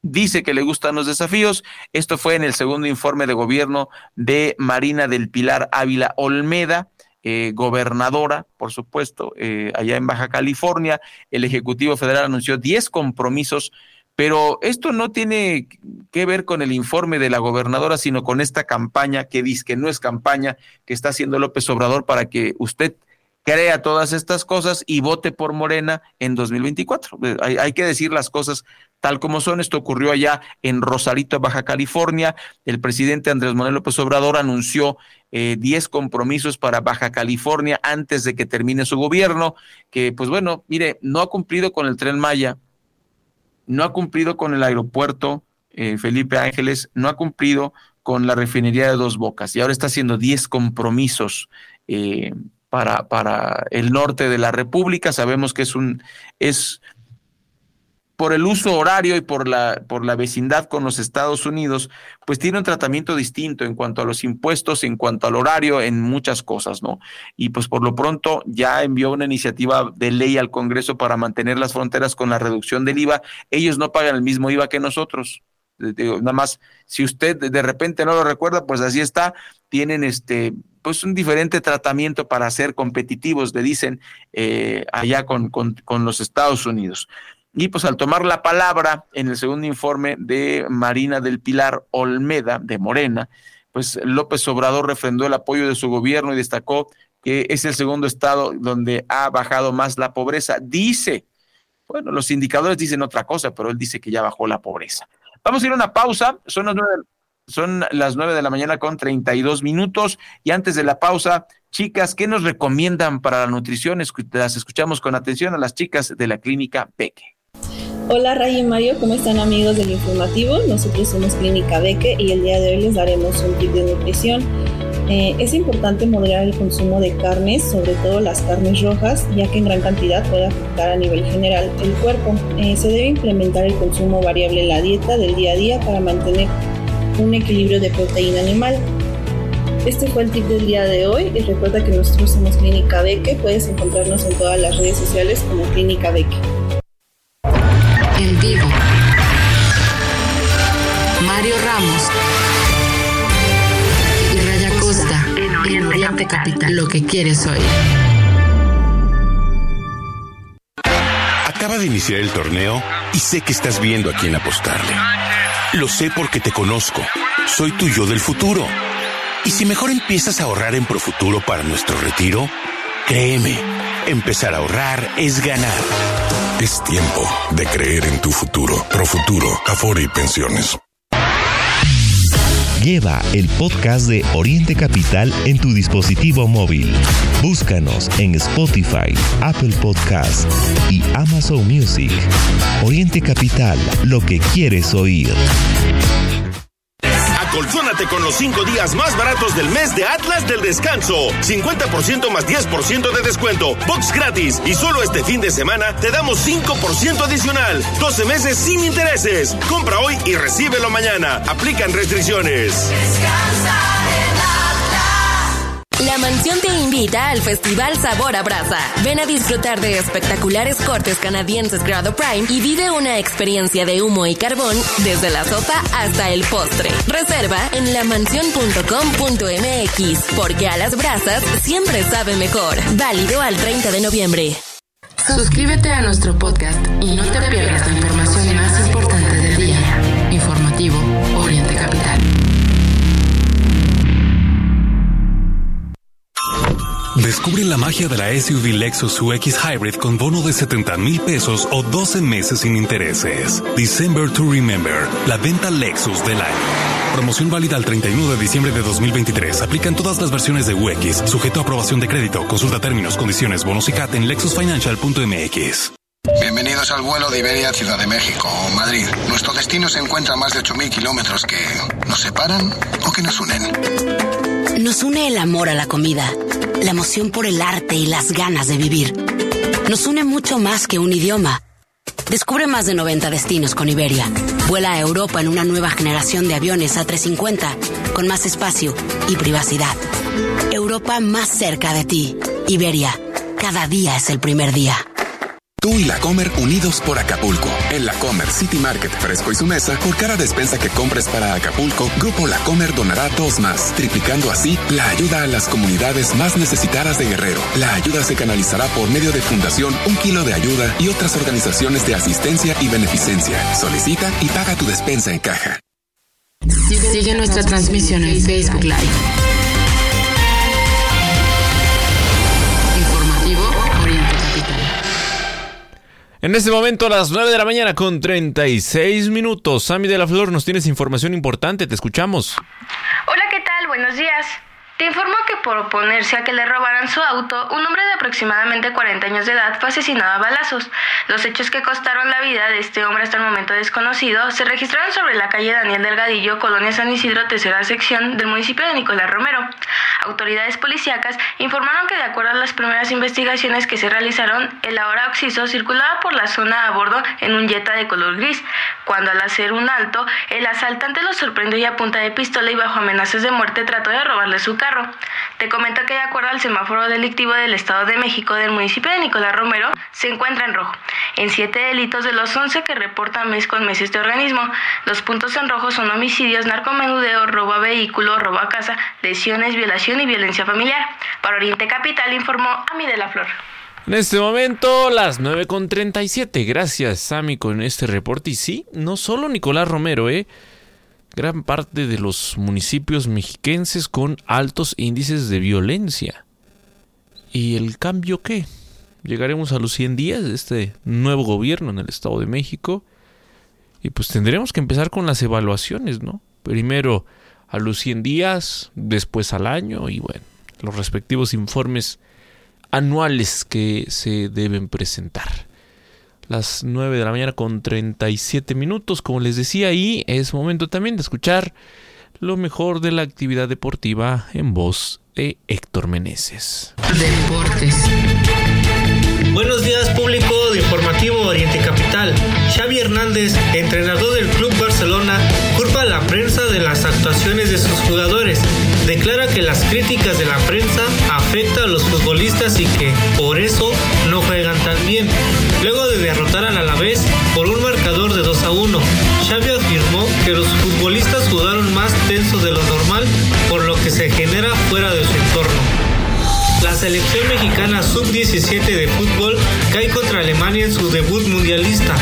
Dice que le gustan los desafíos. Esto fue en el segundo informe de gobierno de Marina del Pilar Ávila Olmeda, eh, gobernadora, por supuesto, eh, allá en Baja California. El Ejecutivo Federal anunció 10 compromisos pero esto no tiene que ver con el informe de la gobernadora, sino con esta campaña que dice que no es campaña que está haciendo López Obrador para que usted crea todas estas cosas y vote por Morena en 2024. Eh, hay, que decir las cosas tal como son. Esto ocurrió allá en Rosarito, Baja California. El presidente Andrés Manuel López Obrador anunció 10 eh, compromisos para Baja California antes de que termine su gobierno, que pues bueno, mire, no ha cumplido con el tren Maya, no ha cumplido con el aeropuerto eh, Felipe Ángeles, no ha cumplido con la refinería de Dos Bocas y ahora está haciendo 10 compromisos eh, para, para el norte de la República. Sabemos que es un es por el uso horario y por la, por la vecindad con los Estados Unidos, pues tiene un tratamiento distinto en cuanto a los impuestos, en cuanto al horario, en muchas cosas, ¿no? Y pues por lo pronto ya envió una iniciativa de ley al Congreso para mantener las fronteras con la reducción del IVA. Ellos no pagan el mismo IVA que nosotros. Nada más, si usted de repente no lo recuerda, pues así está. Tienen este, pues un diferente tratamiento para ser competitivos, le dicen eh, allá con, con, con los Estados Unidos. Y pues al tomar la palabra en el segundo informe de Marina del Pilar Olmeda, de Morena, pues López Obrador refrendó el apoyo de su gobierno y destacó que es el segundo estado donde ha bajado más la pobreza. Dice, bueno, los indicadores dicen otra cosa, pero él dice que ya bajó la pobreza. Vamos a ir a una pausa, son las nueve, son las nueve de la mañana con 32 minutos y antes de la pausa, chicas, ¿qué nos recomiendan para la nutrición? Las escuchamos con atención a las chicas de la clínica Peque. Hola Ray y Mario, ¿cómo están amigos del informativo? Nosotros somos Clínica Beque y el día de hoy les daremos un tip de nutrición. Eh, es importante moderar el consumo de carnes, sobre todo las carnes rojas, ya que en gran cantidad puede afectar a nivel general el cuerpo. Eh, se debe implementar el consumo variable en la dieta del día a día para mantener un equilibrio de proteína animal. Este fue el tip del día de hoy y recuerda que nosotros somos Clínica Beque, puedes encontrarnos en todas las redes sociales como Clínica Beque. Mario Ramos y Raya Costa en Oriente Capital. Lo que quieres oír. Acaba de iniciar el torneo y sé que estás viendo a quién apostarle. Lo sé porque te conozco. Soy tu yo del futuro. Y si mejor empiezas a ahorrar en Profuturo para nuestro retiro, créeme, empezar a ahorrar es ganar. Es tiempo de creer en tu futuro. Profuturo, Afore y Pensiones. Lleva el podcast de Oriente Capital en tu dispositivo móvil. Búscanos en Spotify, Apple Podcast y Amazon Music. Oriente Capital, lo que quieres oír. Colzónate con los 5 días más baratos del mes de Atlas del Descanso. 50% más 10% de descuento. Box gratis. Y solo este fin de semana te damos 5% adicional. 12 meses sin intereses. Compra hoy y recíbelo mañana. Aplican restricciones. Descansa. La mansión te invita al Festival Sabor a Brasa. Ven a disfrutar de espectaculares cortes canadienses grado prime y vive una experiencia de humo y carbón desde la sopa hasta el postre. Reserva en lamansión.com.mx porque a las brasas siempre sabe mejor. Válido al 30 de noviembre. Suscríbete a nuestro podcast y no te pierdas la información más importante del día. Informativo Descubre la magia de la SUV Lexus UX Hybrid con bono de 70 mil pesos o 12 meses sin intereses. December to Remember, la venta Lexus del año. Promoción válida al 31 de diciembre de 2023. Aplican todas las versiones de UX, sujeto a aprobación de crédito. Consulta términos, condiciones, bonos y CAT en lexusfinancial.mx. Bienvenidos al vuelo de Iberia Ciudad de México o Madrid. Nuestro destino se encuentra a más de 8.000 kilómetros que nos separan o que nos unen. Nos une el amor a la comida, la emoción por el arte y las ganas de vivir. Nos une mucho más que un idioma. Descubre más de 90 destinos con Iberia. Vuela a Europa en una nueva generación de aviones A350 con más espacio y privacidad. Europa más cerca de ti. Iberia. Cada día es el primer día. Tú y la Comer unidos por Acapulco. En la Comer City Market Fresco y su mesa, por cada despensa que compres para Acapulco, Grupo La Comer donará dos más, triplicando así la ayuda a las comunidades más necesitadas de Guerrero. La ayuda se canalizará por medio de Fundación Un Kilo de Ayuda y otras organizaciones de asistencia y beneficencia. Solicita y paga tu despensa en caja. Sigue nuestra transmisión en Facebook Live. En este momento, a las 9 de la mañana con 36 minutos. Sammy de la Flor, nos tienes información importante, te escuchamos. Hola, ¿qué tal? Buenos días. Informo que por oponerse a que le robaran su auto, un hombre de aproximadamente 40 años de edad fue asesinado a balazos. Los hechos que costaron la vida de este hombre hasta el momento desconocido se registraron sobre la calle Daniel Delgadillo, Colonia San Isidro, tercera sección del municipio de Nicolás Romero. Autoridades policíacas informaron que de acuerdo a las primeras investigaciones que se realizaron, el ahora occiso circulaba por la zona a bordo en un Jetta de color gris, cuando al hacer un alto, el asaltante lo sorprendió y a punta de pistola y bajo amenazas de muerte trató de robarle su carro. Te comento que de acuerdo al semáforo delictivo del Estado de México del municipio de Nicolás Romero, se encuentra en rojo, en siete delitos de los 11 que reporta mes con mes este organismo. Los puntos en rojo son homicidios, narcomenudeo, robo a vehículo, robo a casa, lesiones, violación y violencia familiar. Para Oriente Capital informó Ami de la Flor. En este momento, las 9.37. Gracias, Sammy, con este reporte. Y sí, no solo Nicolás Romero, ¿eh? Gran parte de los municipios mexiquenses con altos índices de violencia. ¿Y el cambio qué? Llegaremos a los 100 días de este nuevo gobierno en el Estado de México y pues tendremos que empezar con las evaluaciones, ¿no? Primero a los 100 días, después al año y bueno, los respectivos informes anuales que se deben presentar las 9 de la mañana con 37 minutos, como les decía, y es momento también de escuchar lo mejor de la actividad deportiva en voz de Héctor Meneses. Deportes. Buenos días público de Informativo Oriente Capital. Xavi Hernández, entrenador del Club de las actuaciones de sus jugadores. Declara que las críticas de la prensa afectan a los futbolistas y que por eso no juegan tan bien. Luego de derrotar al Alavés por un marcador de 2 a 1, Xavi afirmó que los futbolistas jugaron más tensos de lo normal por lo que se genera fuera de su entorno. La selección mexicana sub-17 de fútbol cae contra Alemania en su debut mundialista.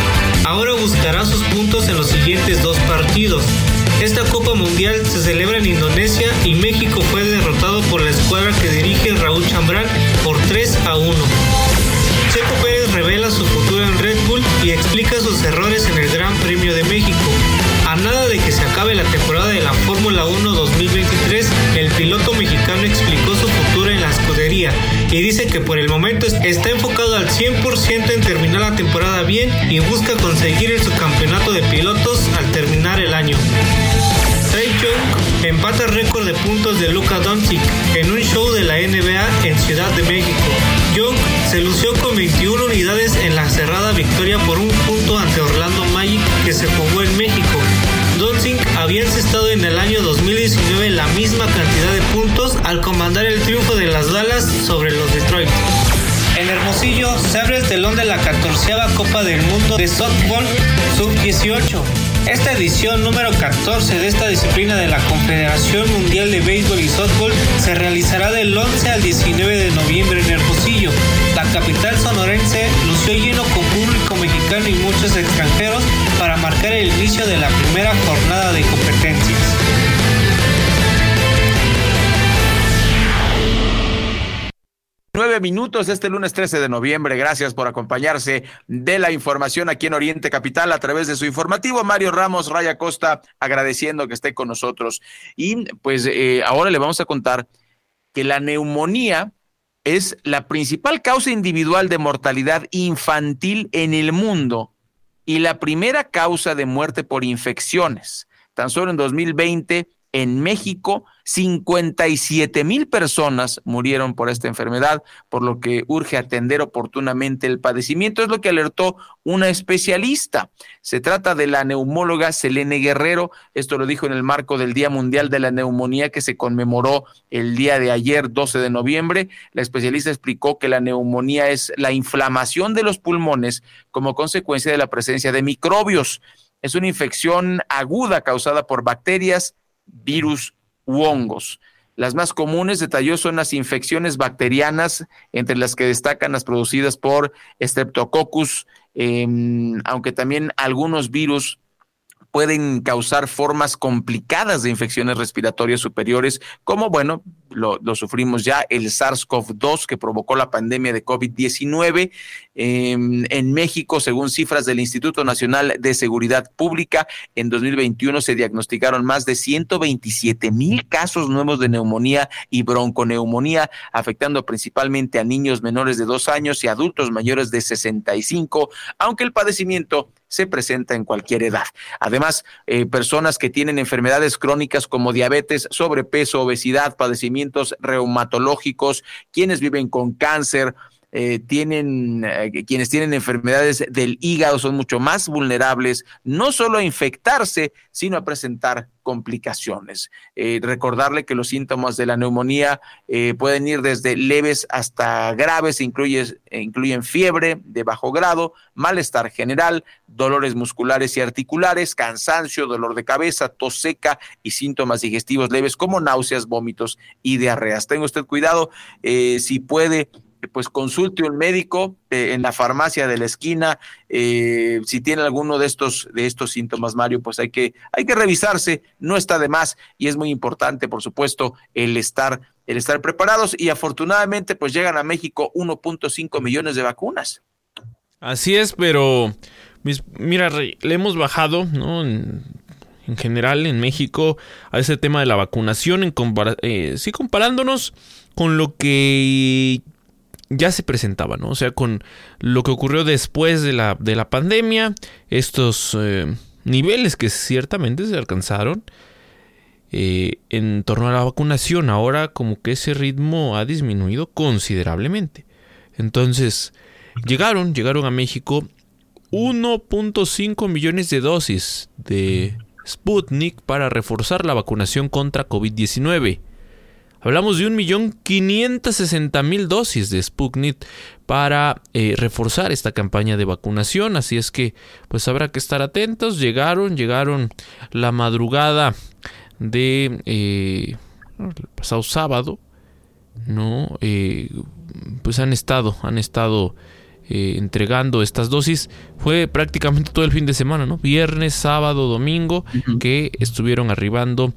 Ahora buscará sus puntos en los siguientes dos partidos. Esta Copa Mundial se celebra en Indonesia y México fue derrotado por la escuadra que dirige Raúl Chambrán por 3 a 1. Checo Pérez revela su futuro en Red Bull y explica sus errores en el Gran Premio de México. A nada de que se acabe la temporada de la Fórmula 1 2023, el piloto mexicano explicó su futuro en la escudería y dice que por el momento está enfocado al 100% en terminar la temporada bien y busca conseguir el subcampeonato de pilotos al terminar el año. Young empata récord de puntos de Luka Doncic en un show de la NBA en Ciudad de México. Young se lució con 21 unidades en la cerrada victoria por un punto ante Orlando Magic que se jugó en México. Doncic había encestado en el año 2019 la misma cantidad de puntos al comandar el triunfo de las Dallas sobre los Detroit. En Hermosillo se abre el telón de la 14 Copa del Mundo de Softball Sub-18. Esta edición número 14 de esta disciplina de la Confederación Mundial de Béisbol y Softball se realizará del 11 al 19 de noviembre en Hermosillo. La capital sonorense lució lleno con público mexicano y muchos extranjeros para marcar el inicio de la primera jornada de competencias. Nueve minutos este lunes 13 de noviembre. Gracias por acompañarse de la información aquí en Oriente Capital a través de su informativo. Mario Ramos, Raya Costa, agradeciendo que esté con nosotros. Y pues eh, ahora le vamos a contar que la neumonía es la principal causa individual de mortalidad infantil en el mundo y la primera causa de muerte por infecciones. Tan solo en 2020 en México, 57 mil personas murieron por esta enfermedad, por lo que urge atender oportunamente el padecimiento. Es lo que alertó una especialista. Se trata de la neumóloga Selene Guerrero. Esto lo dijo en el marco del Día Mundial de la Neumonía que se conmemoró el día de ayer, 12 de noviembre. La especialista explicó que la neumonía es la inflamación de los pulmones como consecuencia de la presencia de microbios. Es una infección aguda causada por bacterias, virus hongos. Las más comunes, detalló, son las infecciones bacterianas, entre las que destacan las producidas por Streptococcus, em, aunque también algunos virus pueden causar formas complicadas de infecciones respiratorias superiores, como, bueno, lo, sufrimos ya, el SARS-CoV-2 que provocó la pandemia de COVID-19. Em, en México, según cifras del Instituto Nacional de Seguridad Pública, en 2021 se diagnosticaron más de 127 mil casos nuevos de neumonía y bronconeumonía, afectando principalmente a niños menores de dos años y adultos mayores de 65, aunque el padecimiento se presenta en cualquier edad. Además, eh, personas que tienen enfermedades crónicas como diabetes, sobrepeso, obesidad, reumatológicos, quienes viven con cáncer, eh, tienen, eh, quienes tienen enfermedades del hígado son mucho más vulnerables, no solo a infectarse, sino a presentar complicaciones. Eh, recordarle que los síntomas de la neumonía pueden ir desde leves hasta graves, incluye, incluyen fiebre de bajo grado, malestar general, dolores musculares y articulares, cansancio, dolor de cabeza, tos seca y síntomas digestivos leves como náuseas, vómitos y diarreas. Tenga usted cuidado, si puede pues consulte un médico eh, en la farmacia de la esquina. Eh, si tiene alguno de estos, de estos síntomas, Mario, pues hay que, hay que revisarse, no está de más y es muy importante, por supuesto, el estar, el estar preparados. Y afortunadamente, pues llegan a México 1.5 millones de vacunas. Así es, pero mira, le hemos bajado, ¿no? En, general en México a ese tema de la vacunación, en eh, sí comparándonos con lo que ya se presentaba, ¿no? O sea, con lo que ocurrió después de la, de la pandemia, estos eh, niveles que ciertamente se alcanzaron eh, en torno a la vacunación, ahora como que ese ritmo ha disminuido considerablemente. Entonces, llegaron, llegaron a México 1.5 millones de dosis de Sputnik para reforzar la vacunación contra COVID-19. Hablamos de 1.560.000 dosis de Sputnik para eh, reforzar esta campaña de vacunación. Así es que pues habrá que estar atentos. Llegaron, llegaron la madrugada de eh, el pasado sábado. No, eh, pues han estado, han estado entregando estas dosis. Fue prácticamente todo el fin de semana, ¿no? Viernes, sábado, domingo, que estuvieron arribando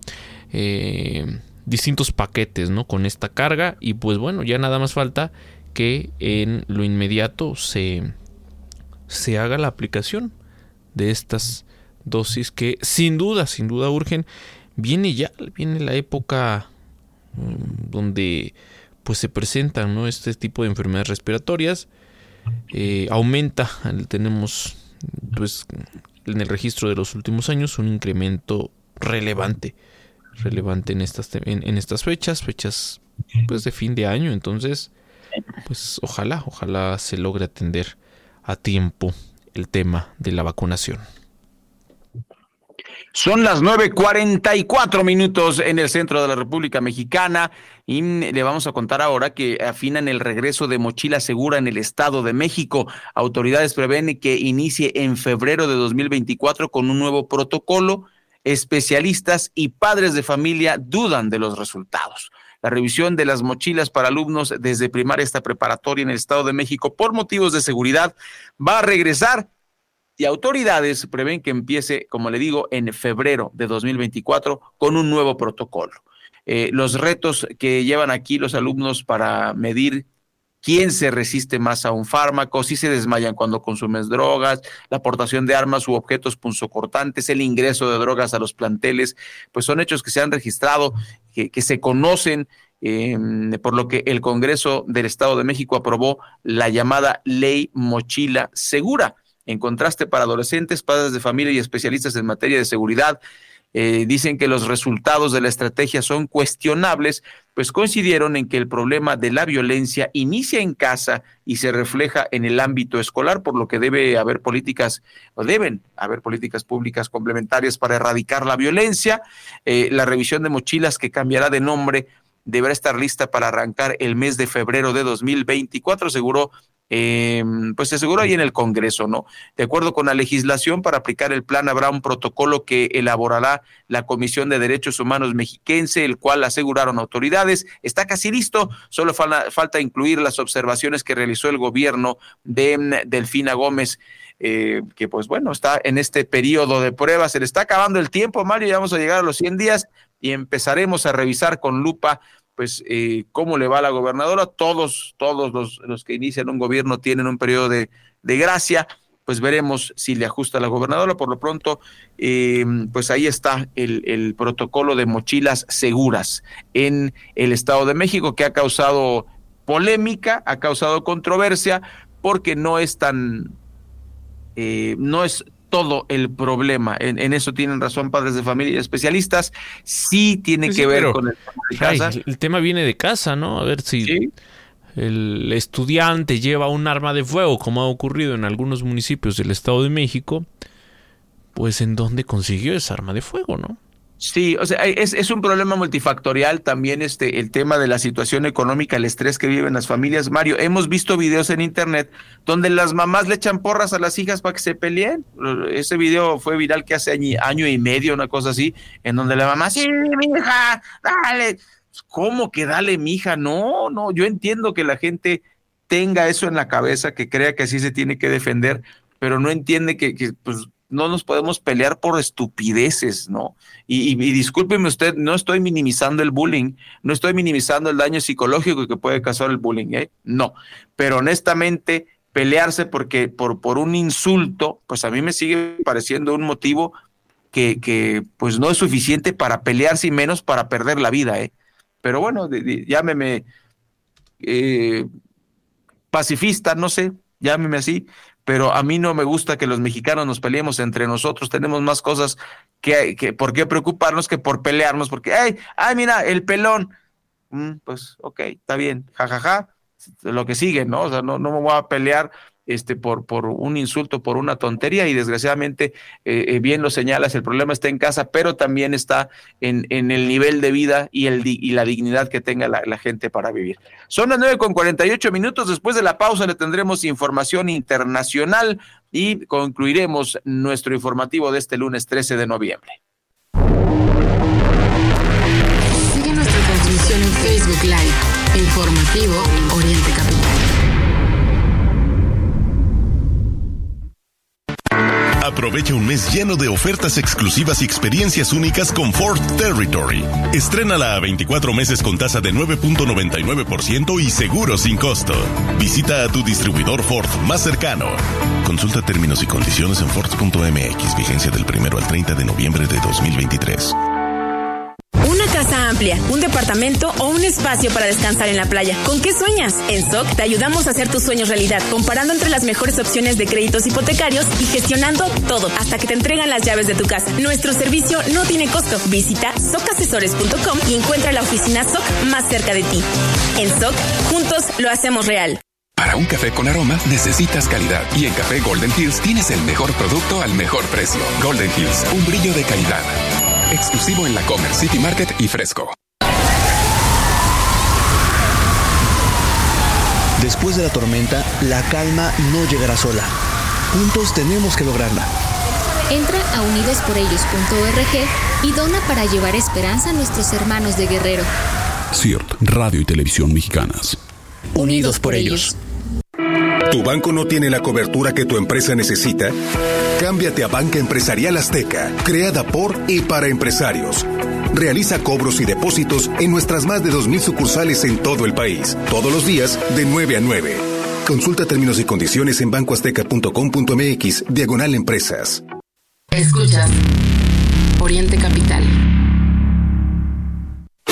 distintos paquetes, ¿no? Con esta carga y pues bueno, ya nada más falta que en lo inmediato se, se haga la aplicación de estas dosis que sin duda, sin duda urgen. Viene ya, viene la época mm, donde pues se presentan ¿no? este tipo de enfermedades respiratorias. Eh, aumenta, tenemos pues en el registro de los últimos años un incremento relevante relevante en estas, en, estas fechas, fechas pues de fin de año. Entonces, pues ojalá, ojalá se logre atender a tiempo el tema de la vacunación. Son las 9.44 minutos en el centro de la República Mexicana y le vamos a contar ahora que afinan el regreso de mochila segura en el Estado de México. Autoridades prevén que inicie en febrero de 2024 con un nuevo protocolo especialistas y padres de familia dudan de los resultados. La revisión de las mochilas para alumnos desde primaria hasta preparatoria en el Estado de México por motivos de seguridad va a regresar y autoridades prevén que empiece, como le digo, en febrero de 2024 con un nuevo protocolo. Eh, los retos que llevan aquí los alumnos para medir quién se resiste más a un fármaco, si se desmayan cuando consumes drogas, la aportación de armas u objetos punzocortantes, el ingreso de drogas a los planteles, pues son hechos que se han registrado, que, se conocen, em, por lo que el Congreso del Estado de México aprobó la llamada Ley Mochila Segura. En contraste, para adolescentes, padres de familia y especialistas en materia de seguridad, eh, dicen que los resultados de la estrategia son cuestionables, pues coincidieron en que el problema de la violencia inicia en casa y se refleja en el ámbito escolar, por lo que debe haber políticas, o deben haber políticas públicas complementarias para erradicar la violencia. Eh, la revisión de mochilas que cambiará de nombre deberá estar lista para arrancar el mes de febrero de 2024, aseguró eh, pues se aseguró ahí en el Congreso, ¿no? De acuerdo con la legislación, para aplicar el plan habrá un protocolo que elaborará la Comisión de Derechos Humanos mexiquense, el cual aseguraron autoridades. Está casi listo, solo falta, incluir las observaciones que realizó el gobierno de mm, Delfina Gómez. Eh, que pues bueno, está en este periodo de pruebas, se le está acabando el tiempo, Mario, ya vamos a llegar a los 100 días y empezaremos a revisar con lupa pues eh, cómo le va a la gobernadora. Todos, todos los, los, que inician un gobierno tienen un periodo de, de, gracia. Pues veremos si le ajusta a la gobernadora. Por lo pronto, eh, pues ahí está el, el, protocolo de mochilas seguras en el Estado de México que ha causado polémica, ha causado controversia, porque no es tan, eh, no es todo el problema. En, eso tienen razón padres de familia y especialistas. Sí tiene que ver con el tema de casa. el tema viene de casa, ¿no? A ver si el estudiante lleva un arma de fuego, como ha ocurrido en algunos municipios del Estado de México, pues en dónde consiguió esa arma de fuego, ¿no? Sí, o sea, es, es, un problema multifactorial también este, el tema de la situación económica, el estrés que viven las familias. Mario, hemos visto videos en internet donde las mamás le echan porras a las hijas para que se peleen. Ese video fue viral que hace año, y medio, una cosa así, en donde la mamá, sí, mi hija, dale. ¿Cómo que dale, mi hija? No, no, yo entiendo que la gente tenga eso en la cabeza, que crea que así se tiene que defender, pero no entiende que, que pues, no nos podemos pelear por estupideces, ¿no? Y, discúlpeme usted, no estoy minimizando el bullying, no estoy minimizando el daño psicológico que puede causar el bullying, ¿eh? No, pero honestamente pelearse porque por, por un insulto, pues a mí me sigue pareciendo un motivo que, que pues no es suficiente para pelearse y menos para perder la vida, ¿eh? Pero bueno, llámeme eh, pacifista, no sé, llámeme así, pero a mí no me gusta que los mexicanos nos peleemos entre nosotros. Tenemos más cosas que, que por qué preocuparnos que por pelearnos, porque, ay, ay, mira, el pelón. Mm, pues, ok, está bien, jajaja, lo que sigue, ¿no? O sea, no, no me voy a pelear este, por, un insulto, por una tontería, y desgraciadamente, eh, eh, bien lo señalas, el problema está en casa, pero también está en, el nivel de vida y, la dignidad que tenga la, gente para vivir. Son las nueve con 48 minutos, después de la pausa le tendremos información internacional y concluiremos nuestro informativo de este lunes 13 de noviembre. Sigue nuestra transmisión en Facebook Live, informativo Oriente Capital. Aprovecha un mes lleno de ofertas exclusivas y experiencias únicas con Ford Territory. Estrénala a 24 meses con tasa de 9.99% y seguro sin costo. Visita a tu distribuidor Ford más cercano. Consulta términos y condiciones en Ford.mx. Vigencia del 1 al 30 de noviembre de 2023 casa amplia, un departamento o un espacio para descansar en la playa. ¿Con qué sueñas? En SOC te ayudamos a hacer tus sueños realidad, comparando entre las mejores opciones de créditos hipotecarios y gestionando todo hasta que te entregan las llaves de tu casa. Nuestro servicio no tiene costo. Visita socasesores.com y encuentra la oficina SOC más cerca de ti. En SOC, juntos lo hacemos real. Para un café con aroma necesitas calidad y en Café Golden Hills tienes el mejor producto al mejor precio. Golden Hills, un brillo de calidad. Exclusivo en la Comer City Market y Fresco. Después de la tormenta, la calma no llegará sola. Juntos tenemos que lograrla. Entra a unidosporellos.org y dona para llevar esperanza a nuestros hermanos de Guerrero. CIRT, Radio y Televisión Mexicanas. Unidos por ellos. ¿Tu banco no tiene la cobertura que tu empresa necesita? Cámbiate a Banca Empresarial Azteca, creada por y para empresarios. Realiza cobros y depósitos en nuestras más de 2.000 sucursales en todo el país, todos los días de 9 a 9. Consulta términos y condiciones en bancoazteca.com.mx, diagonal empresas. Escuchas Oriente Capital.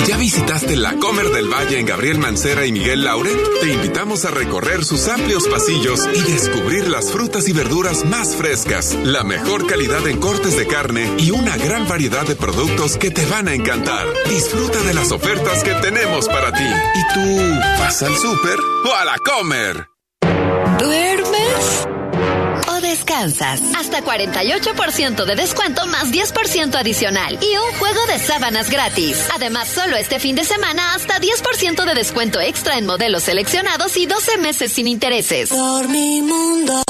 ¿Ya visitaste la Comer del Valle en Gabriel Mancera y Miguel Lauren? Te invitamos a recorrer sus amplios pasillos y descubrir las frutas y verduras más frescas, la mejor calidad en cortes de carne y una gran variedad de productos que te van a encantar. Disfruta de las ofertas que tenemos para ti. ¿Y tú vas al súper o a la Comer? ¿Duermes? ¿O descansas? Hasta 48% de descuento más 10% adicional y un juego de sábanas gratis. Además, solo este fin de semana hasta 10% de descuento extra en modelos seleccionados y 12 meses sin intereses. Por mi mundo.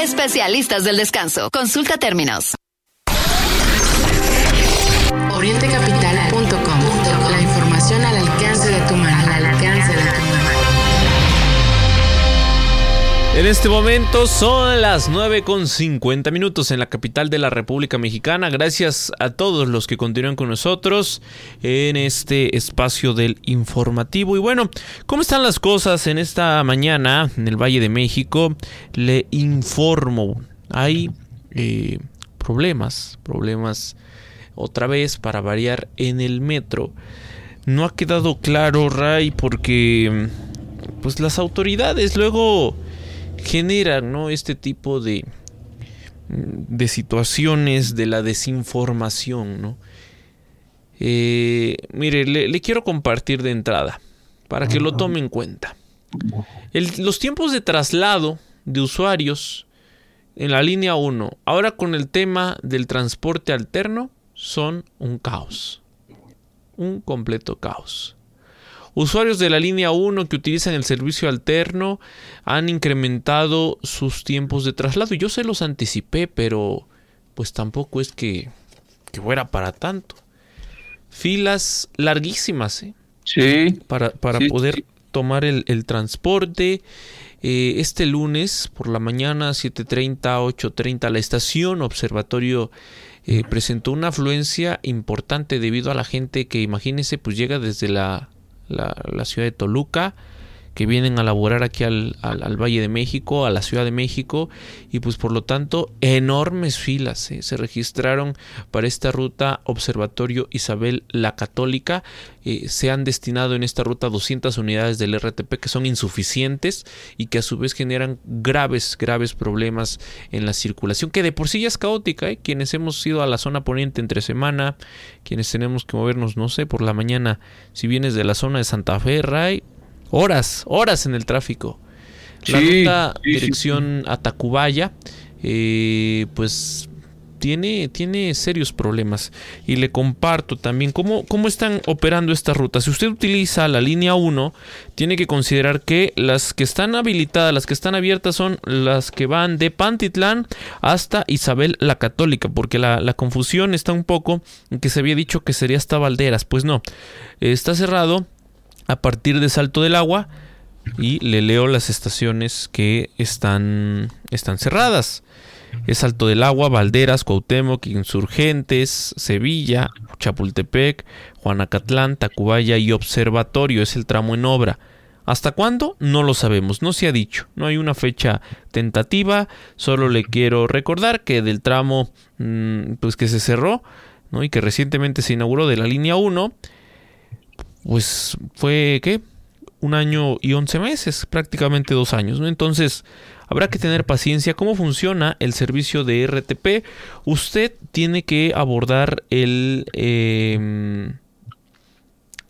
Especialistas del descanso. Consulta términos. En este momento son las 9 con 50 minutos en la capital de la República Mexicana. Gracias a todos los que continúan con nosotros en este espacio del informativo. Y bueno, ¿cómo están las cosas en esta mañana en el Valle de México? Le informo. Hay eh, problemas, problemas otra vez para variar en el metro. No ha quedado claro, Ray, porque pues las autoridades luego generan ¿no? este tipo de, de situaciones de la desinformación. ¿no? Eh, mire, le, le, quiero compartir de entrada para que lo tome en cuenta. El, los tiempos de traslado de usuarios en la línea 1, ahora con el tema del transporte alterno, son un caos. Un completo caos. Usuarios de la línea 1 que utilizan el servicio alterno han incrementado sus tiempos de traslado. Yo se los anticipé, pero pues tampoco es que, que fuera para tanto. Filas larguísimas, ¿eh? Sí. Para, para sí, poder sí. tomar el, el transporte. Eh, este lunes por la mañana, 7.30, 8.30, la estación Observatorio eh, presentó una afluencia importante debido a la gente que, imagínense, pues llega desde la la, ciudad de Toluca, que vienen a laborar aquí al, al, al, Valle de México, a la Ciudad de México, y pues por lo tanto enormes filas ¿eh? se registraron para esta ruta Observatorio Isabel la Católica. Eh, se han destinado en esta ruta 200 unidades del RTP que son insuficientes y que a su vez generan graves, graves problemas en la circulación, que de por sí ya es caótica. ¿eh? Quienes hemos ido a la zona poniente entre semana, quienes tenemos que movernos, no sé, por la mañana, si vienes de la zona de Santa Fe, Ray, horas, horas en el tráfico. La Sí, ruta sí, sí, dirección a Tacubaya, eh, pues tiene, tiene serios problemas. Y le comparto también cómo, cómo están operando esta ruta. Si usted utiliza la línea 1, tiene que considerar que las que están habilitadas, las que están abiertas son las que van de Pantitlán hasta Isabel la Católica, porque la, la confusión está un poco en que se había dicho que sería hasta Valderas. Pues no, está cerrado a partir de Salto del Agua y le leo las estaciones que están, están cerradas. Es Salto del Agua, Valderas, Cuauhtémoc, Insurgentes, Sevilla, Chapultepec, Juanacatlán, Tacubaya y Observatorio. Es el tramo en obra. ¿Hasta cuándo? No lo sabemos, no se ha dicho, no hay una fecha tentativa, solo le quiero recordar que del tramo mmm, pues que se cerró y que recientemente se inauguró de la línea 1, pues fue ¿qué? un año y 11 meses, prácticamente dos años, ¿no? Entonces, habrá que tener paciencia. ¿Cómo funciona el servicio de RTP? Usted tiene que abordar el, eh,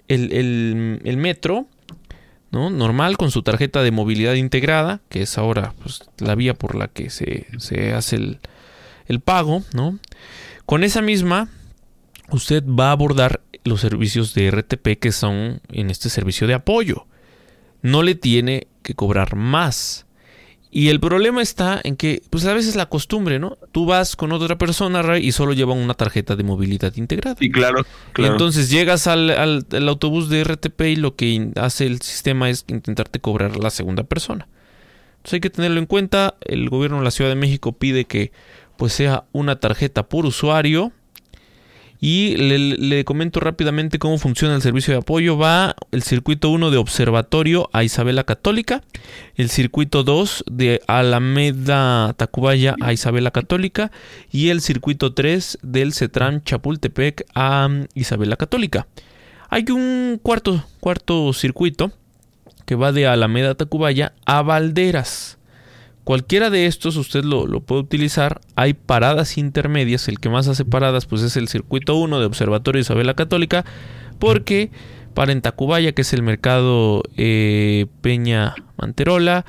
el, el, el, metro, ¿no? Normal, con su tarjeta de movilidad integrada, que es ahora pues, la vía por la que se, se hace el, el pago, ¿no? Con esa misma, usted va a abordar los servicios de RTP que son en este servicio de apoyo. No le tiene que cobrar más. Y el problema está en que, pues a veces la costumbre, ¿no? Tú vas con otra persona, Ray, y solo llevan una tarjeta de movilidad integrada. Y claro, claro. Entonces llegas al, al, al, autobús de RTP y lo que hace el sistema es intentarte cobrar la segunda persona. Entonces hay que tenerlo en cuenta. El gobierno de la Ciudad de México pide que pues sea una tarjeta por usuario y le, comento rápidamente cómo funciona el servicio de apoyo. Va el circuito 1 de observatorio a Isabela Católica, el circuito 2 de Alameda Tacubaya a Isabela Católica y el circuito 3 del Cetran Chapultepec a Isabela Católica. Hay un cuarto, cuarto circuito que va de Alameda Tacubaya a Valderas. Cualquiera de estos usted lo, puede utilizar. Hay paradas intermedias. El que más hace paradas pues es el circuito 1 de Observatorio Isabela Católica. Porque para en Tacubaya, que es el mercado eh, Peña Manterola,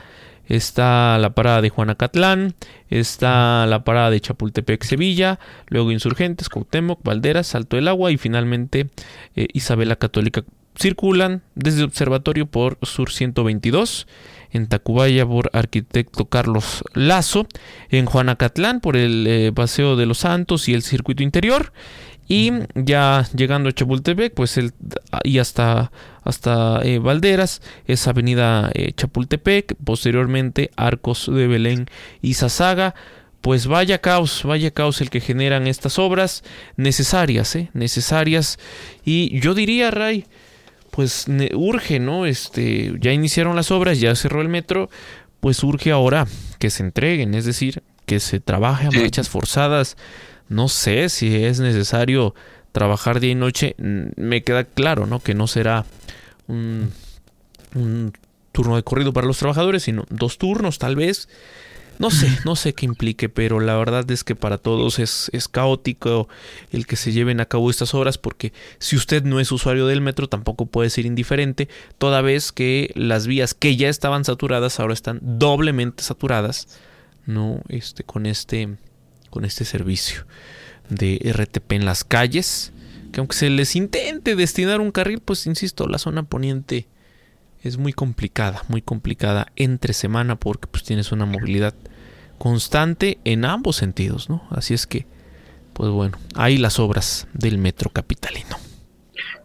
está la parada de Juanacatlán, está la parada de Chapultepec Sevilla, luego Insurgentes, Cuauhtémoc, Valderas, Salto del Agua y finalmente eh, Isabela Católica. Circulan desde Observatorio por Sur 122 en Tacubaya por arquitecto Carlos Lazo, en Juanacatlán por el eh, Paseo de los Santos y el circuito interior. Y ya llegando a Chapultepec, pues el, y hasta, hasta eh, Valderas, es Avenida eh, Chapultepec, posteriormente Arcos de Belén y Zazaga. Pues vaya caos, vaya caos el que generan estas obras necesarias, ¿eh? necesarias. Y yo diría, Ray, pues urge, ¿no? Este, ya iniciaron las obras, ya cerró el metro, pues urge ahora que se entreguen, es decir, que se trabaje a marchas forzadas. No sé si es necesario trabajar día y noche, me queda claro, ¿no? Que no será un, un turno de corrido para los trabajadores, sino dos turnos tal vez no sé, no sé qué implique, pero la verdad es que para todos es, caótico el que se lleven a cabo estas obras porque si usted no es usuario del metro tampoco puede ser indiferente, toda vez que las vías que ya estaban saturadas ahora están doblemente saturadas, no este con este con este servicio de RTP en las calles, que aunque se les intente destinar un carril, pues insisto, la zona poniente es muy complicada, muy complicada entre semana porque pues tienes una movilidad constante en ambos sentidos, ¿no? Así es que, pues bueno, hay las obras del metro capitalino.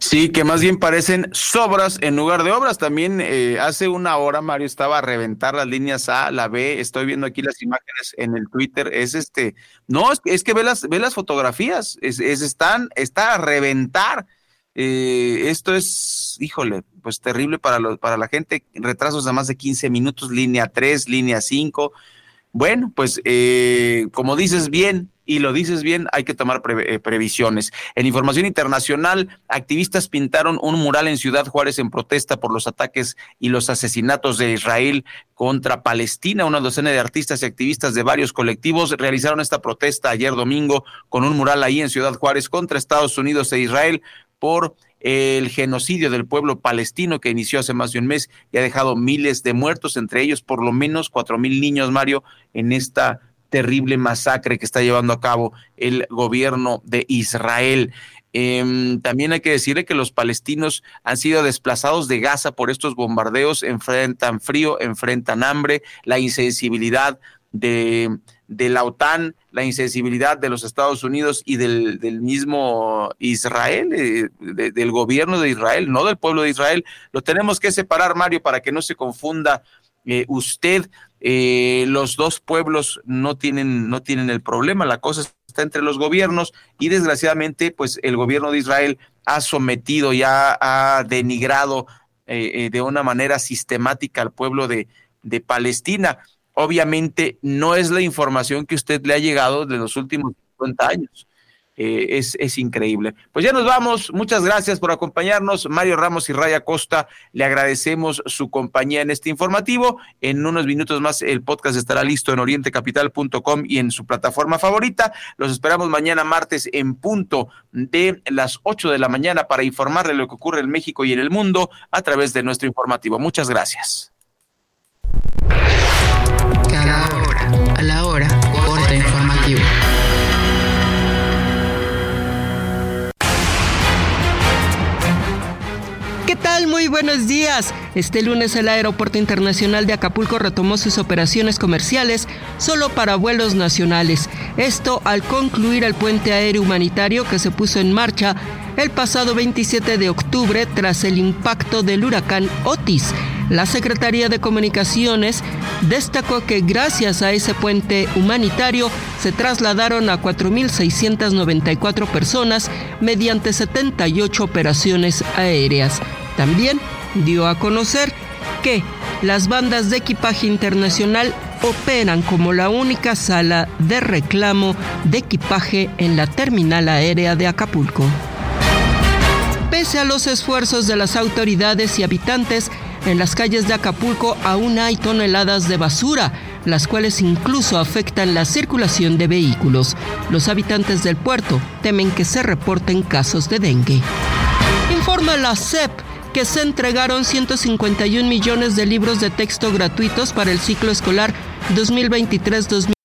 Sí, que más bien parecen sobras en lugar de obras. También eh, hace una hora Mario estaba a reventar las líneas A, la B. Estoy viendo aquí las imágenes en el Twitter. Es este, no, es, que ve las, ve las fotografías. Es, es están, está a reventar. Eh, esto es, híjole, pues terrible para, los, para la gente. Retrasos de más de 15 minutos, línea 3, línea 5. Bueno, pues eh, como dices bien y lo dices bien, hay que tomar eh, previsiones. En información internacional, activistas pintaron un mural en Ciudad Juárez en protesta por los ataques y los asesinatos de Israel contra Palestina. Una docena de artistas y activistas de varios colectivos realizaron esta protesta ayer domingo con un mural ahí en Ciudad Juárez contra Estados Unidos e Israel por el genocidio del pueblo palestino que inició hace más de un mes y ha dejado miles de muertos, entre ellos por lo menos cuatro mil niños, Mario, en esta terrible masacre que está llevando a cabo el gobierno de Israel. Em, también hay que decirle que los palestinos han sido desplazados de Gaza por estos bombardeos, enfrentan frío, enfrentan hambre, la insensibilidad de, de la OTAN, la insensibilidad de los Estados Unidos y del, del mismo Israel, eh, del gobierno de Israel, no del pueblo de Israel. Lo tenemos que separar, Mario, para que no se confunda eh, usted. Eh, los dos pueblos no tienen, no tienen el problema, la cosa está entre los gobiernos y desgraciadamente, pues el gobierno de Israel ha sometido y ha, denigrado de una manera sistemática al pueblo de, de Palestina obviamente no es la información que usted le ha llegado de los últimos 50 años. Eh, es, es, increíble. Pues ya nos vamos. Muchas gracias por acompañarnos. Mario Ramos y Raya Costa, le agradecemos su compañía en este informativo. En unos minutos más el podcast estará listo en orientecapital.com y en su plataforma favorita. Los esperamos mañana martes en punto de las 8 de la mañana para informarle lo que ocurre en México y en el mundo a través de nuestro informativo. Muchas gracias. A la hora, corte informativo. ¿Qué tal? Muy buenos días. Este lunes el Aeropuerto Internacional de Acapulco retomó sus operaciones comerciales solo para vuelos nacionales. Esto al concluir el puente aéreo humanitario que se puso en marcha el pasado 27 de octubre tras el impacto del huracán Otis. La Secretaría de Comunicaciones destacó que gracias a ese puente humanitario se trasladaron a 4.694 personas mediante 78 operaciones aéreas. También dio a conocer que las bandas de equipaje internacional operan como la única sala de reclamo de equipaje en la terminal aérea de Acapulco. Pese a los esfuerzos de las autoridades y habitantes, en las calles de Acapulco aún hay toneladas de basura, las cuales incluso afectan la circulación de vehículos. Los habitantes del puerto temen que se reporten casos de dengue. Informa la CEP que se entregaron 151 millones de libros de texto gratuitos para el ciclo escolar 2023-2024.